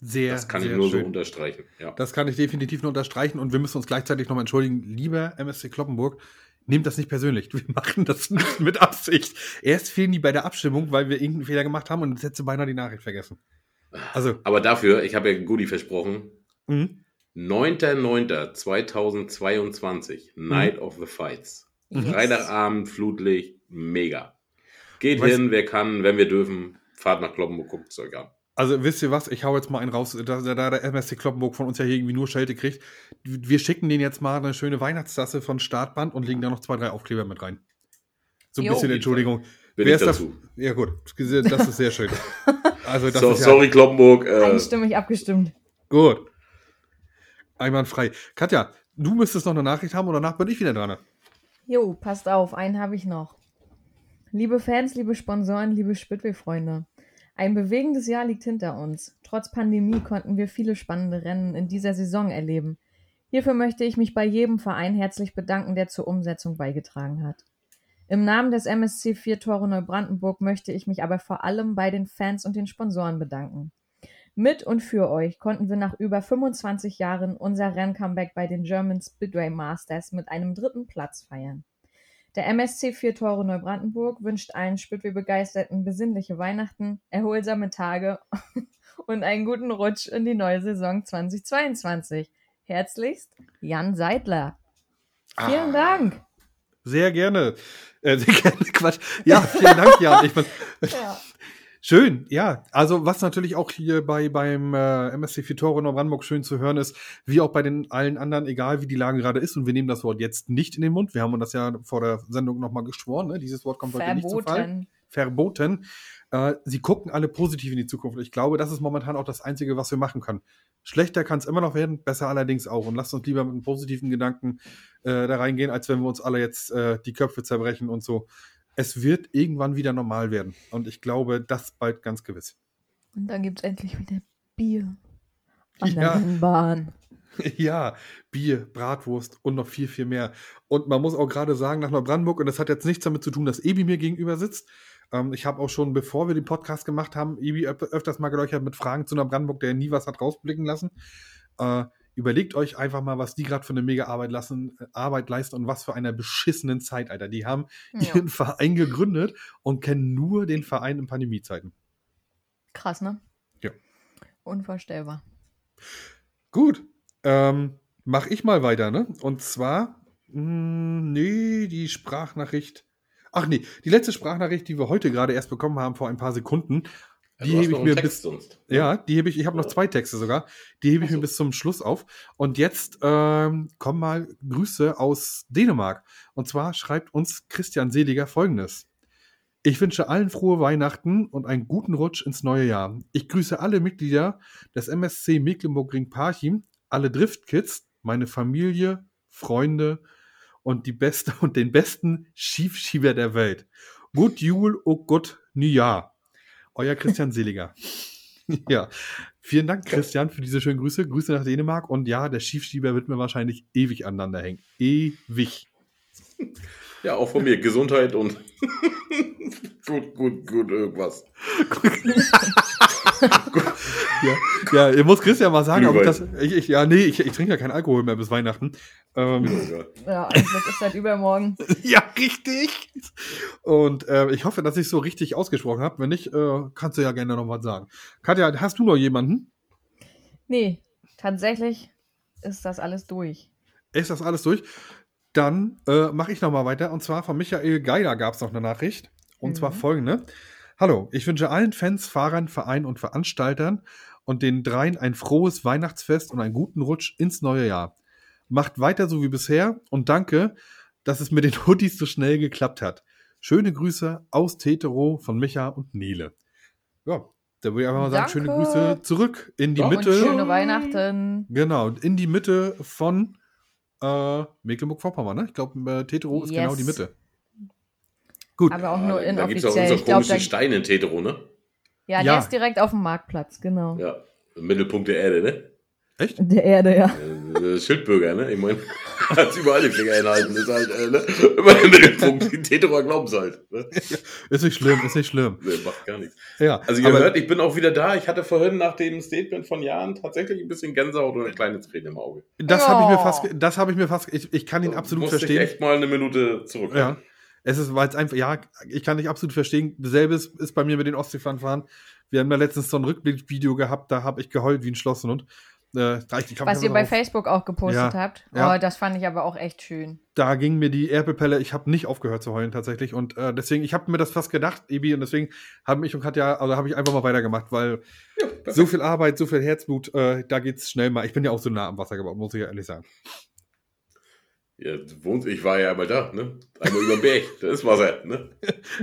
Sehr, Das kann sehr ich nur schön. so unterstreichen. Ja. Das kann ich definitiv nur unterstreichen und wir müssen uns gleichzeitig nochmal entschuldigen. Lieber MSC Kloppenburg, nehmt das nicht persönlich. Wir machen das nicht mit Absicht. Erst fehlen die bei der Abstimmung, weil wir irgendeinen Fehler gemacht haben und jetzt hättest du beinahe die Nachricht vergessen. Also, Aber dafür, ich habe ja Goodie versprochen, mhm. 9.9.2022, Night of the Fights. Mhm. Freitagabend, Flutlicht, mega. Geht Weißt- hin, wer kann, wenn wir dürfen, fahrt nach Kloppenburg, guckt es euch an. Also wisst ihr was, ich hau jetzt mal einen raus, da, da der MSC Kloppenburg von uns ja hier irgendwie nur Schelte kriegt. Wir schicken denen jetzt mal eine schöne Weihnachtstasse von Startband und legen da noch zwei, drei Aufkleber mit rein. So ein Jo. bisschen Entschuldigung. Bin Wer ich ist dazu. da- Ja gut, das ist sehr schön. Also das So, ist ja sorry, Kloppenburg. Äh, Einstimmig abgestimmt. gut. Einwandfrei. Katja, du müsstest noch eine Nachricht haben und danach bin ich wieder dran. Jo, passt auf, einen habe ich noch. Liebe Fans, liebe Sponsoren, liebe Spitway-Freunde. Ein bewegendes Jahr liegt hinter uns. Trotz Pandemie konnten wir viele spannende Rennen in dieser Saison erleben. Hierfür möchte ich mich bei jedem Verein herzlich bedanken, der zur Umsetzung beigetragen hat. Im Namen des MSC Vier Tore Neubrandenburg möchte ich mich aber vor allem bei den Fans und den Sponsoren bedanken. Mit und für euch konnten wir nach über 25 Jahren unser Renncomeback bei den German Speedway Masters mit einem dritten Platz feiern. Der MSC Vier Tore Neubrandenburg wünscht allen Speedway-Begeisterten besinnliche Weihnachten, erholsame Tage und einen guten Rutsch in die neue Saison 2022. Herzlichst, Jan Seidler. Vielen Dank. Sehr gerne. Äh, sehr gerne, Quatsch. Ja, vielen Dank, Jan. Ich bin, Ja. Schön, ja. Also was natürlich auch hier bei beim äh, MSC Fitoro Neubrandenburg schön zu hören ist, wie auch bei den allen anderen, egal wie die Lage gerade ist, und wir nehmen das Wort jetzt nicht in den Mund. Wir haben uns das ja vor der Sendung nochmal geschworen, ne? Dieses Wort kommt heute nicht zu Fall. Verboten. Äh, sie gucken alle positiv in die Zukunft. Ich glaube, das ist momentan auch das Einzige, was wir machen können. Schlechter kann es immer noch werden, besser allerdings auch. Und lasst uns lieber mit einem positiven Gedanken äh, da reingehen, als wenn wir uns alle jetzt äh, die Köpfe zerbrechen und so. Es wird irgendwann wieder normal werden. Und ich glaube, das bald ganz gewiss. Und dann gibt's endlich wieder Bier an Ja. der Rennbahn. Ja, Bier, Bratwurst und noch viel, viel mehr. Und man muss auch gerade sagen, nach Neubrandenburg, und das hat jetzt nichts damit zu tun, dass Ebi mir gegenüber sitzt. Ähm, ich habe auch schon, bevor wir den Podcast gemacht haben, Ebi öf öfters mal geleuchtet mit Fragen zu Neubrandenburg, der nie was hat rausblicken lassen. Äh, überlegt euch einfach mal, was die gerade für eine mega Arbeit, lassen, äh, Arbeit leisten und was für einer beschissenen Zeit, Alter. Die haben Ja. ihren Verein gegründet und kennen nur den Verein in Pandemiezeiten. Krass, ne? Ja. Unvorstellbar. Gut, ähm, mach ich mal weiter, ne? Und zwar, mh, nee, die Sprachnachricht. Ach nee, die letzte Sprachnachricht, die wir heute gerade erst bekommen haben, vor ein paar Sekunden, die hebe ich mir bis. sonst. Ja, die hebe ich, ich habe noch zwei Texte sogar. Die hebe ich so. mir bis zum Schluss auf. Und jetzt ähm, kommen mal Grüße aus Dänemark. Und zwar schreibt uns Christian Seliger folgendes. Ich wünsche allen frohe Weihnachten und einen guten Rutsch ins neue Jahr. Ich grüße alle Mitglieder des MSC Mecklenburg-Ring-Parchim, alle Driftkids, meine Familie, Freunde und die beste und den besten Schiefschieber der Welt. Gut Jul und gut Neujahr. Euer Christian Seliger. ja, vielen Dank, Christian, für diese schönen Grüße. Grüße nach Dänemark. Und ja, der Schiefschieber wird mir wahrscheinlich ewig aneinander hängen. Ewig. Ja, auch von mir. Gesundheit und gut, gut, gut, irgendwas. Ja, ja, ihr muss Christian mal sagen, ob ich das. Ich, ich, ja, nee, ich, ich trinke ja keinen Alkohol mehr bis Weihnachten. Ähm, Egal. Ja, eigentlich ist seit übermorgen. ja, richtig. Und äh, ich hoffe, dass ich so richtig ausgesprochen habe. Wenn nicht, äh, kannst du ja gerne noch was sagen. Katja, hast du noch jemanden? Nee, tatsächlich ist das alles durch. Ist das alles durch? Dann äh, mache ich noch mal weiter. Und zwar von Michael Geiler gab es noch eine Nachricht. Und Mhm. zwar folgende. Hallo, ich wünsche allen Fans, Fahrern, Vereinen und Veranstaltern und den dreien ein frohes Weihnachtsfest und einen guten Rutsch ins neue Jahr. Macht weiter so wie bisher und danke, dass es mit den Hoodies so schnell geklappt hat. Schöne Grüße aus Tetero von Micha und Nele. Ja, da würde ich einfach mal sagen, schöne. Grüße zurück in die Ja, und Und Mitte. schöne Weihnachten. Genau, in die Mitte von äh, Mecklenburg-Vorpommern, ne? Ich glaube, äh, Tetero ist Yes. genau die Mitte. Gut. Aber auch nur da gibt es auch inoffiziell. unseren komischen Stein in Tetero, ne? ja, Ja. der ist direkt auf dem Marktplatz, genau. Ja, Mittelpunkt der Erde, ne? Echt? Der Erde, ja. Schildbürger, ne? Ich meine, hat überall die Finger hinhalten. Ist halt, äh, ne? Immer ein Mittelpunkt. Die Täterer glauben es halt. Ne? Ist nicht schlimm, ist nicht schlimm. Nee, macht gar nichts. Ja, Also ihr aber- hört, ich bin auch wieder da. Ich hatte vorhin nach dem Statement von Jan tatsächlich ein bisschen Gänsehaut und eine kleine Träne im Auge. Das habe ich mir Oh. fast, das habe ich mir fast, ich, ich kann ihn absolut Musste verstehen. Ich echt mal eine Minute zurück. Ja. Es ist, weil es einfach, ja, ich kann dich absolut verstehen. Dasselbe ist, bei mir mit den Ostseefahren fahren. Wir haben ja letztens so ein Rückblickvideo gehabt, da habe ich geheult wie ein Schlossenhund. Äh, Was ihr bei Facebook auch gepostet Ja. habt. Ja. Oh, das fand ich aber auch echt schön. da ging mir die Erdbepelle, ich habe nicht aufgehört zu heulen tatsächlich. Und äh, deswegen, ich habe mir das fast gedacht, Ebi, und deswegen haben ich und Katja, also habe ich einfach mal weitergemacht, weil so viel Arbeit, so viel Herzblut, äh, da geht's schnell mal. Ich bin ja auch so nah am Wasser gebaut, muss ich ja ehrlich sagen. Ja, du wohnst, ich war ja einmal da, ne? Einmal über den Berg. Da ist Wasser, ne?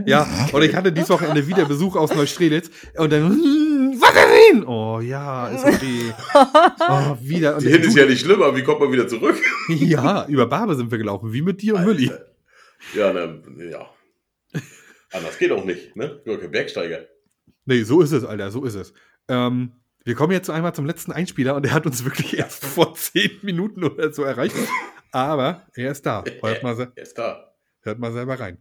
Ja, und ich hatte dieses Wochenende wieder Besuch aus Neustrelitz und dann, Wasser sehen! Oh ja, ist okay. Oh, wieder. Und Die Hin ist ja nicht schlimm, aber wie kommt man wieder zurück? Ja, über Barbe sind wir gelaufen, wie mit dir und Mülli. Ja, na, ja. Anders geht auch nicht, ne? Bin kein Bergsteiger. Nee, so ist es, Alter, so ist es. Ähm, wir kommen jetzt einmal zum letzten Einspieler und der hat uns wirklich erst vor zehn Minuten oder so erreicht. Aber er ist da. Hört mal, Er ist da. hört mal selber rein.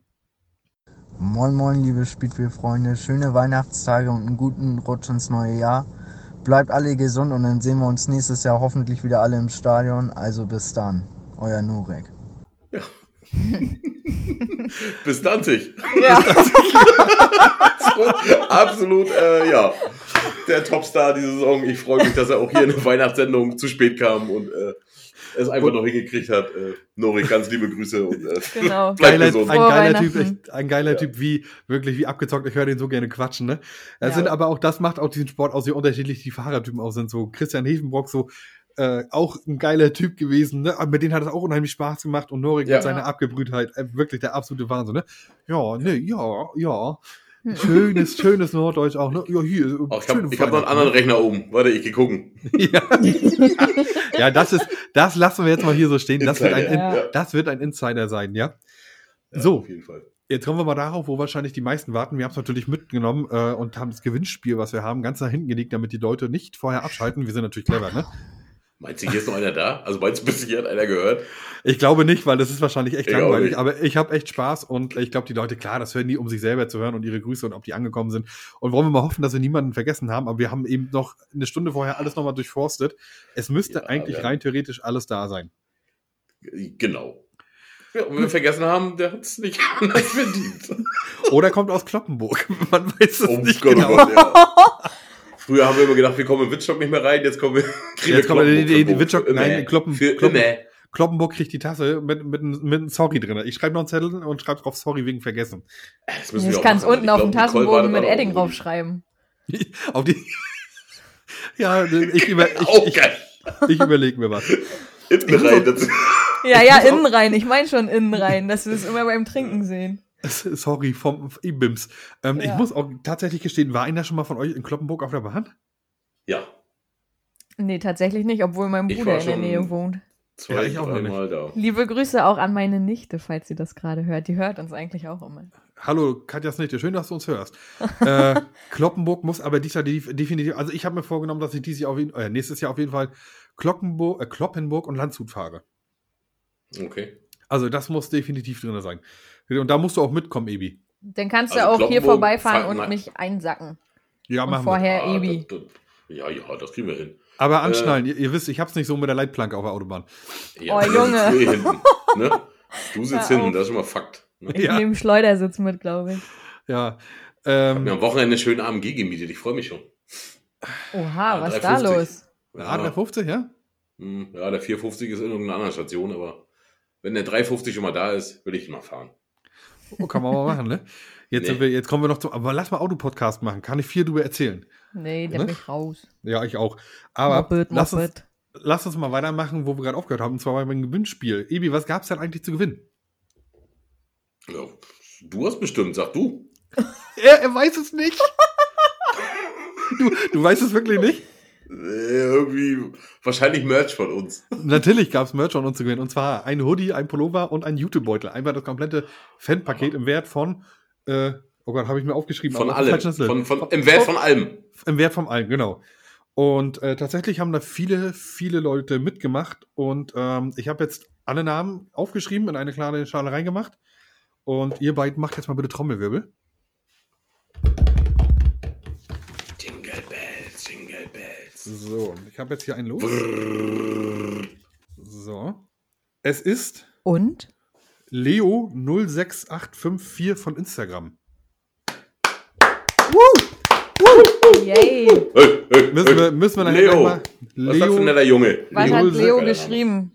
Moin Moin, liebe Speedway-Freunde. Schöne Weihnachtstage und einen guten Rutsch ins neue Jahr. Bleibt alle gesund und dann sehen wir uns nächstes Jahr hoffentlich wieder alle im Stadion. Also bis dann. Euer Nurek. Bis Danzig. Ja. so, absolut, äh, ja. Der Topstar diese Saison. Ich freue mich, dass er auch hier in der Weihnachtssendung zu spät kam und äh, es einfach noch hingekriegt hat. Äh, Norik, ganz liebe Grüße und äh, Genau. bleib Geiler, gesund. ein geiler Typ, echt, ein geiler Typ, wie wirklich wie abgezockt. Ich höre den so gerne quatschen. Ne? Es Ja. sind aber auch das macht auch diesen Sport aus, wie unterschiedlich die Fahrertypen auch sind. So Christian Hefenbrock so äh, auch ein geiler Typ gewesen. Ne? Aber mit denen hat es auch unheimlich Spaß gemacht und Norik Ja. mit seiner Abgebrühtheit äh, wirklich der absolute Wahnsinn. Ne? Ja, ne, ja, ja. Hm. Schönes, schönes Norddeutsch auch. Ne? Ja, hier. Oh, ich habe hab noch einen anderen Rechner oben. Warte, ich geh gucken. ja. ja, das ist, das lassen wir jetzt mal hier so stehen. Das wird ein, Insider, In- das wird ein Insider sein, ja. Ja, So. Auf jeden Fall. Jetzt kommen wir mal darauf, wo wahrscheinlich die meisten warten. Wir haben es natürlich mitgenommen äh, und haben das Gewinnspiel, was wir haben, ganz nach hinten gelegt, damit die Leute nicht vorher abschalten. Wir sind natürlich clever, ne? Meinst du, hier ist noch einer da? Also meinst du, bis hier hat einer gehört? Ich glaube nicht, weil das ist wahrscheinlich echt Ich langweilig. Aber ich habe echt Spaß und ich glaube, die Leute, klar, das hören die, um sich selber zu hören und ihre Grüße und ob die angekommen sind. Und wollen wir mal hoffen, dass wir niemanden vergessen haben. Aber wir haben eben noch eine Stunde vorher alles nochmal durchforstet. Es müsste Ja, eigentlich ja. rein theoretisch alles da sein. Genau. Ja, und wenn wir vergessen haben, der hat es nicht anders verdient. Oder kommt aus Kloppenburg. Man weiß es Oh nicht Gott, genau. Gott, ja. Früher haben wir immer gedacht, wir kommen in Wittstock nicht mehr rein, jetzt kommen wir. kriegen Jetzt kommen wir Kloppenburg Wittstock- für nein. Kloppen- Für Kloppen-. Kloppenburg kriegt die Tasse mit, mit, mit einem Sorry drin. Ich schreibe noch einen Zettel und schreibe drauf Sorry wegen Vergessen. Das müssen wir Jetzt auch kannst machen. unten Ich auf dem Tassenboden mit Edding draufschreiben. Auf die. ja, ich, über, ich, ich, ich überlege mir was. Hinten rein. Das, Ja, ja, innen rein. Ich meine schon innen rein, dass wir es immer beim Trinken sehen. Sorry, vom Ibims. Ähm, Ich Ja. muss auch tatsächlich gestehen, war einer schon mal von euch in Kloppenburg auf der Bahn? ja, Nee, tatsächlich nicht, obwohl mein Ich Bruder in der Nähe wohnt. zwei, Ja, ich auch dreimal da. Liebe Grüße auch an meine Nichte, falls sie das gerade hört. Die hört uns eigentlich auch immer. Hallo, Katja Snitte, schön, dass du uns hörst. äh, Kloppenburg muss aber dieses Jahr def- definitiv, also ich habe mir vorgenommen, dass ich dieses Jahr auf jeden, äh, nächstes Jahr auf jeden Fall Kloppenburg, äh, Kloppenburg und Landshut fahre. Okay. Also das muss definitiv drin sein. Und da musst du auch mitkommen, Ebi. Dann kannst Also du auch hier vorbeifahren Fa- und nein. mich einsacken. Ja, Und machen vorher Ah, Ebi. das- das- Ja, ja, das kriegen wir hin. wir. Aber anschnallen, ihr, ihr wisst, ich hab's nicht so mit der Leitplanke auf der Autobahn. Ja, Oh, du Junge. sitzt eh hinten, ne? Du sitzt hinten, das ist schon mal Fakt. Ne? Ich Ja. nehme Schleudersitz mit, glaube ich. Ja. Wir haben Ähm, am Wochenende einen schönen AMG gemietet, ich freue mich schon. Oha, Ja, was ist da 350. los? ja, 350, ja? Hm, Ja, der 450 ist in irgendeiner anderen Station, aber wenn der 350 schon mal da ist, will ich ihn mal fahren. Oh, kann man mal machen, ne? Jetzt, Nee. sind wir, jetzt kommen wir noch zum. Aber lass mal Autopodcast machen. Kann ich viel drüber erzählen. Nee, der Ne? bin ich raus. Ja, ich auch. Aber Moped, lass, uns, Moped. lass uns mal weitermachen, wo wir gerade aufgehört haben. Und zwar beim Gewinnspiel. Ebi, was gab's denn eigentlich zu gewinnen? Ja, du hast bestimmt, sag du. Er, er weiß es nicht. du, du weißt es wirklich nicht? Äh, irgendwie wahrscheinlich Merch von uns. Natürlich gab's Merch von uns zu gewinnen. Und zwar ein Hoodie, ein Pullover und ein YouTube-Beutel. Einmal das komplette Fanpaket im Wert von. Äh, oh Gott, habe ich mir aufgeschrieben. Von allem. Von, von, Im Wert von allem. Im Wert vom allem, genau. Und äh, tatsächlich haben da viele, viele Leute mitgemacht. Und ähm, ich habe jetzt alle Namen aufgeschrieben, in eine kleine Schale reingemacht. Und ihr beiden macht jetzt mal bitte Trommelwirbel. Jingle Bells, Jingle Bells. So, ich habe jetzt hier einen los. So. Es ist Und? Leo 06854 von Instagram. Yay. Hey, hey, Müssen wir, müssen wir nachher Leo. mal. Was ist das für ein netter Junge? Was Leo hat Leo geschrieben?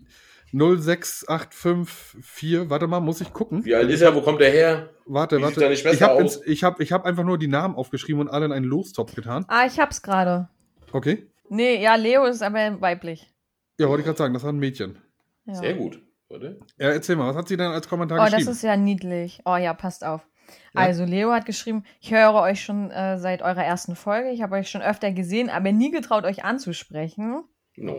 06854. Warte mal, muss ich gucken. Wie alt ist er? Wo kommt er her? Warte, Wie warte. sieht deine Schwester ich habe ich hab, ich hab einfach nur die Namen aufgeschrieben und alle in einen Lostopf getan. Ah, ich hab's gerade. Okay. Nee, ja, Leo ist aber weiblich. Ja, wollte ich gerade sagen, das war ein Mädchen. Ja. Sehr gut. Warte. Ja, erzähl mal, was hat sie denn als Kommentar Oh, das geschrieben? ist ja niedlich. Oh ja, passt auf. Ja. Also, Leo hat geschrieben, ich höre euch schon äh, seit eurer ersten Folge. Ich habe euch schon öfter gesehen, aber nie getraut, euch anzusprechen. No.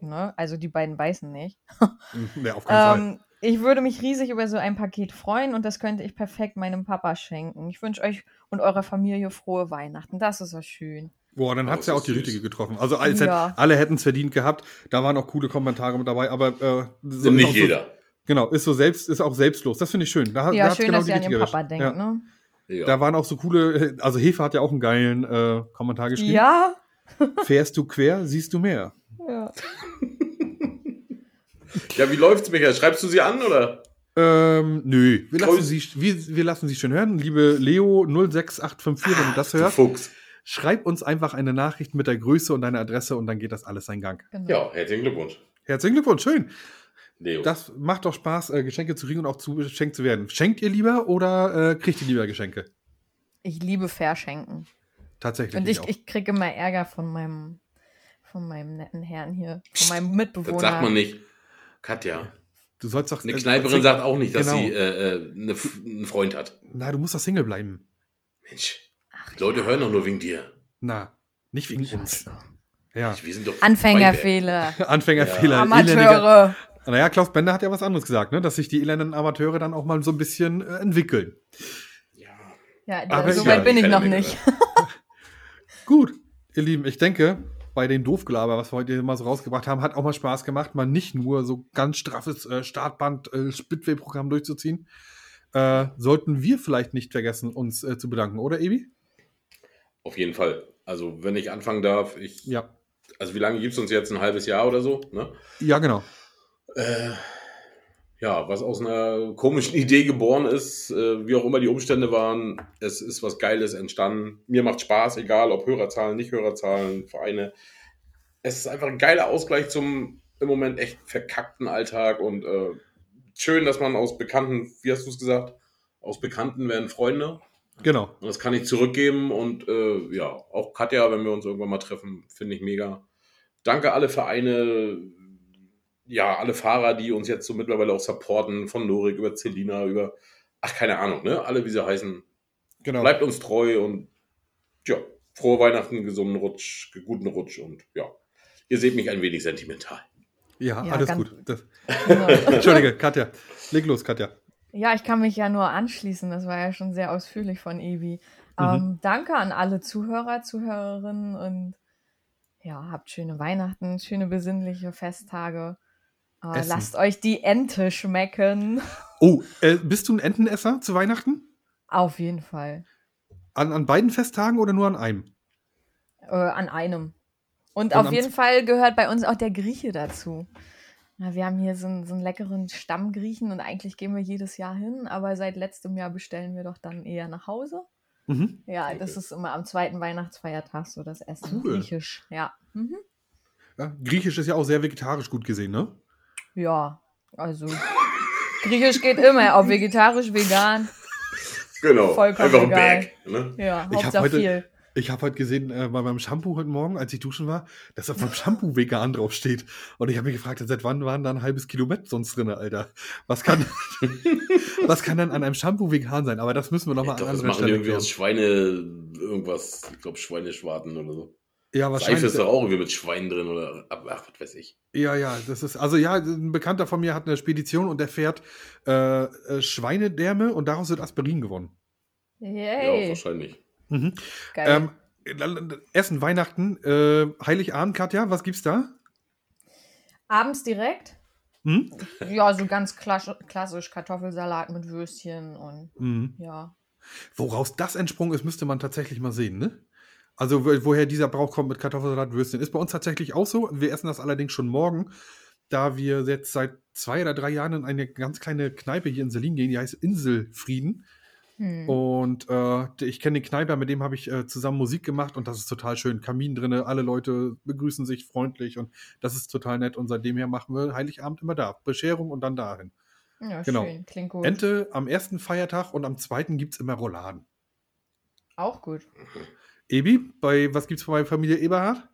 Ne? Also, die beiden beißen nicht. nee, auf keinen Fall. Ähm, ich würde mich riesig über so ein Paket freuen und das könnte ich perfekt meinem Papa schenken. Ich wünsche euch und eurer Familie frohe Weihnachten. Das ist so schön. Boah, dann hat's das ja auch ist die süß. richtige getroffen. Also als Ja. hätt, alle hätten es verdient gehabt. Da waren auch coole Kommentare mit dabei, aber äh, so nicht so, jeder. Genau, ist so selbst, ist auch selbstlos. Das finde ich schön. Da, da Ja, hat's schön, genau dass die ihr an den Papa denkt, ja. ne? Ja. Da waren auch so coole, also Hefe hat ja auch einen geilen äh, Kommentar geschrieben. Ja. Fährst du quer, siehst du mehr. Ja. ja, wie läuft's, Michael? Schreibst du sie an, oder? Ähm, nö, wir lassen, sie, wir, wir lassen sie schon hören. Liebe Leo 06854, wenn du das hörst, Fuchs. schreib uns einfach eine Nachricht mit der Größe und deiner Adresse und dann geht das alles seinen Gang. Genau. Ja, herzlichen Glückwunsch. Herzlichen Glückwunsch, schön. Leo. Das macht doch Spaß, äh, Geschenke zu kriegen und auch zu geschenkt zu werden. Schenkt ihr lieber oder äh, kriegt ihr lieber Geschenke? Ich liebe Verschenken. Tatsächlich. Und ich, auch. ich kriege immer Ärger von meinem, von meinem netten Herrn hier, von meinem Mitbewohner. das sagt man nicht. Katja. du sollst doch. Eine äh, Kneiperin sagt auch nicht, dass Genau. sie äh, äh, eine, einen Freund hat. Na, du musst doch Single bleiben. Mensch. Die Leute hören doch nur wegen dir. Na, nicht wegen uns. Ja. Wir sind doch Anfängerfehler. Anfängerfehler. elendiger- Amateure. Naja, Klaus Bender hat ja was anderes gesagt, ne? dass sich die elenden Amateure dann auch mal so ein bisschen äh, entwickeln. Ja, Aber so ich- weit ja, bin ich noch nicht. Gut, ihr Lieben, ich denke, bei den Doofgelaber, was wir heute mal so rausgebracht haben, hat auch mal Spaß gemacht, mal nicht nur so ganz straffes äh, Startband äh, Spitway-Programm durchzuziehen. Äh, sollten wir vielleicht nicht vergessen, uns äh, zu bedanken, oder Ebi? Auf jeden Fall. Also, wenn ich anfangen darf, ich. Ja. Also, wie lange gibt es uns jetzt? Ein halbes Jahr oder so? Ne? Ja, genau. Äh, ja, was aus einer komischen Idee geboren ist, äh, wie auch immer die Umstände waren, es ist was Geiles entstanden. Mir macht Spaß, egal ob Hörerzahlen, nicht Hörerzahlen, Vereine. Es ist einfach ein geiler Ausgleich zum im Moment echt verkackten Alltag und äh, schön, dass man aus Bekannten, wie hast du es gesagt, aus Bekannten werden Freunde. Genau. Und das kann ich zurückgeben und äh, ja, auch Katja, wenn wir uns irgendwann mal treffen, finde ich mega. Danke alle Vereine, ja, alle Fahrer, die uns jetzt so mittlerweile auch supporten, von Norik über Celina, über, ach, keine Ahnung, ne? Alle, wie sie heißen. Genau. Bleibt uns treu und ja, frohe Weihnachten, gesunden Rutsch, guten Rutsch und ja, ihr seht mich ein wenig sentimental. Ja, Ja, alles gut. Das, Genau. Entschuldige, Katja. Leg los, Katja. Ja, ich kann mich ja nur anschließen. Das war ja schon sehr ausführlich von Evi. Mhm. Ähm, danke an alle Zuhörer, Zuhörerinnen und ja, habt schöne Weihnachten, schöne besinnliche Festtage. Essen. lasst euch die Ente schmecken. Oh, äh, bist du ein Entenesser zu Weihnachten? Auf jeden Fall. An, an beiden Festtagen oder nur an einem? Äh, an einem. Und, Und auf jeden Fall gehört bei uns auch der Grieche dazu. Na, wir haben hier so einen, so einen leckeren Stammgriechen und eigentlich gehen wir jedes Jahr hin, aber seit letztem Jahr bestellen wir doch dann eher nach Hause. Mhm. Ja, das ist immer am zweiten Weihnachtsfeiertag so das Essen. Cool. Griechisch, ja. Mhm. Ja, Griechisch ist ja auch sehr vegetarisch gut gesehen, ne? Ja, also Griechisch geht immer, ob vegetarisch, vegan. Genau, Vollkommen einfach ein. Bag. Ne? Ja, Ich habe heute, viel. ich hab heute gesehen, äh, bei meinem Shampoo heute Morgen, als ich duschen war, dass auf meinem Shampoo vegan draufsteht. Und ich habe mich gefragt, seit wann waren da ein halbes Kilo Met sonst drin, Alter? Was kann, was kann denn an einem Shampoo vegan sein? Aber das müssen wir nochmal Doch, an das anderer machen die Stelle irgendwie aus Schweine, irgendwas, ich glaube Schweineschwarten oder so. Ja, Seife wahrscheinlich. ist doch auch irgendwie mit Schweinen drin oder, ach, was weiß ich. Ja, ja, das ist, also ja, ein Bekannter von mir hat eine Spedition und der fährt äh, äh, Schweinedärme und daraus wird Aspirin gewonnen. Ja, Yay. wahrscheinlich. Mhm. Geil. Ähm, Essen, Weihnachten, äh, Heiligabend, Katja, was gibt's da? Abends direkt? Hm? Ja, so ganz klassisch, klassisch Kartoffelsalat mit Würstchen und Mhm. ja. Woraus das entsprungen ist, müsste man tatsächlich mal sehen, ne? Also, wo- woher dieser Brauch kommt mit Kartoffelsalat, Würstchen. Ist bei uns tatsächlich auch so. Wir essen das allerdings schon morgen, da wir jetzt seit zwei oder drei Jahren in eine ganz kleine Kneipe hier in Selin gehen, die heißt Inselfrieden. Hm. Und äh, ich kenne den Kneiper, mit dem habe ich äh, zusammen Musik gemacht und das ist total schön. Kamin drinne, alle Leute begrüßen sich freundlich und das ist total nett. Und seitdem her machen wir Heiligabend immer da. Bescherung und dann dahin. Ja, Genau. schön. Klingt gut. Ente am ersten Feiertag und am zweiten gibt es immer Rouladen. Auch gut. Ebi, bei was gibt's bei Familie Eberhard?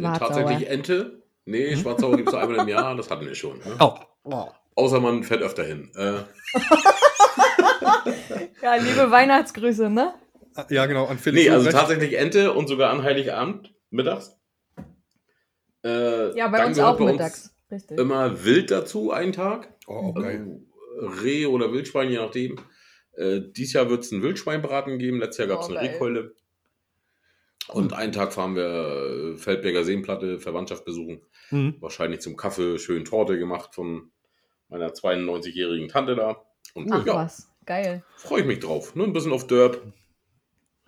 Tatsächlich Ente. Nee, Schwarzsauer gibt es einmal im Jahr, das hatten wir schon. Ne? Oh. oh. Außer man fährt öfter hin. Äh, Ja, liebe Weihnachtsgrüße, ne? Ja, genau, an Felix. nee, also Lobrecht. tatsächlich Ente und sogar an Heiligabend mittags. Äh, Ja, bei dann uns auch bei uns mittags. Richtig. Immer Wild dazu, einen Tag. Oh, geil. Also Reh oder Wildschwein, je nachdem. Äh, dies Jahr wird es einen Wildschweinbraten geben. Letztes Jahr gab es Oh, eine geil. Rehkeule. Und einen Tag fahren wir äh, Feldberger Seenplatte, Verwandtschaft besuchen. Mhm. Wahrscheinlich zum Kaffee, schön Torte gemacht von meiner 92-jährigen Tante da. Und Ach ja, was. Geil. freue ich mich drauf. Nur ein bisschen auf Derb.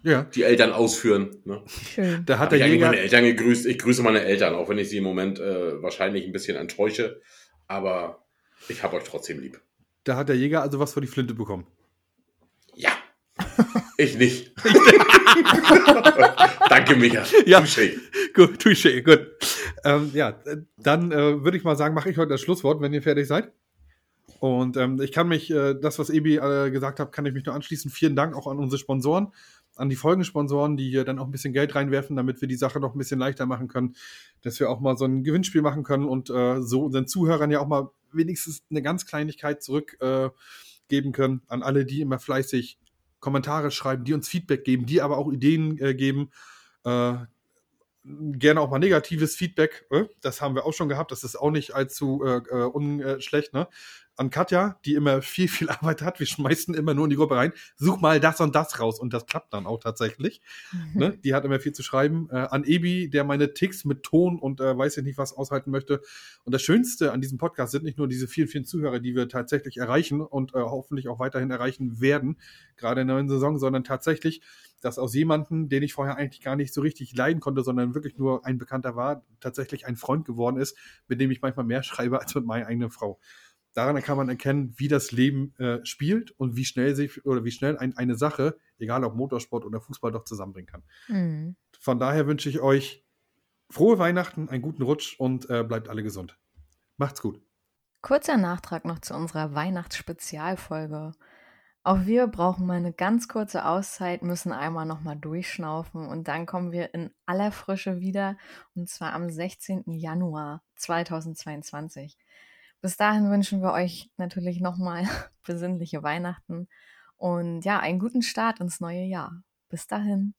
Ja. Die Eltern ausführen. Ne? Schön. Da hat Hab ich der eigentlich Jäger. meine Eltern gegrüßt. Ich grüße meine Eltern, auch wenn ich sie im Moment äh, wahrscheinlich ein bisschen enttäusche. Aber ich habe euch trotzdem lieb. Da hat der Jäger also was für die Flinte bekommen. Ich nicht. Danke, Micha. Ja. Touché. Gut, touché, gut. Ähm, ja, dann äh, würde ich mal sagen, mache ich heute das Schlusswort, wenn ihr fertig seid. Und ähm, ich kann mich, äh, das, was Ebi äh, gesagt hat, kann ich mich nur anschließen. Vielen Dank auch an unsere Sponsoren, an die Folgensponsoren, die hier dann auch ein bisschen Geld reinwerfen, damit wir die Sache noch ein bisschen leichter machen können, dass wir auch mal so ein Gewinnspiel machen können und äh, so unseren Zuhörern ja auch mal wenigstens eine ganz Kleinigkeit zurückgeben äh, geben können an alle, die immer fleißig Kommentare schreiben, die uns Feedback geben, die aber auch Ideen äh, geben. Äh, gerne auch mal negatives Feedback. Äh? Das haben wir auch schon gehabt. Das ist auch nicht allzu äh, äh, unschlecht. Ne? An Katja, die immer viel, viel Arbeit hat. Wir schmeißen immer nur in die Gruppe rein. Such mal das und das raus. Und das klappt dann auch tatsächlich. ne? Die hat immer viel zu schreiben. Äh, an Ebi, der meine Ticks mit Ton und äh, weiß ich nicht was aushalten möchte. Und das Schönste an diesem Podcast sind nicht nur diese vielen, vielen Zuhörer, die wir tatsächlich erreichen und äh, hoffentlich auch weiterhin erreichen werden, gerade in der neuen Saison, sondern tatsächlich, dass aus jemandem, den ich vorher eigentlich gar nicht so richtig leiden konnte, sondern wirklich nur ein Bekannter war, tatsächlich ein Freund geworden ist, mit dem ich manchmal mehr schreibe als mit meiner eigenen Frau. Daran kann man erkennen, wie das Leben äh, spielt und wie schnell sich oder wie schnell ein, eine Sache, egal ob Motorsport oder Fußball, doch zusammenbringen kann. Mhm. Von daher wünsche ich euch frohe Weihnachten, einen guten Rutsch und äh, bleibt alle gesund. Macht's gut. Kurzer Nachtrag noch zu unserer Weihnachtsspezialfolge. Auch wir brauchen mal eine ganz kurze Auszeit, müssen einmal nochmal durchschnaufen und dann kommen wir in aller Frische wieder und zwar am 16. Januar 2022. Bis dahin wünschen wir euch natürlich nochmal besinnliche Weihnachten und ja, einen guten Start ins neue Jahr. Bis dahin.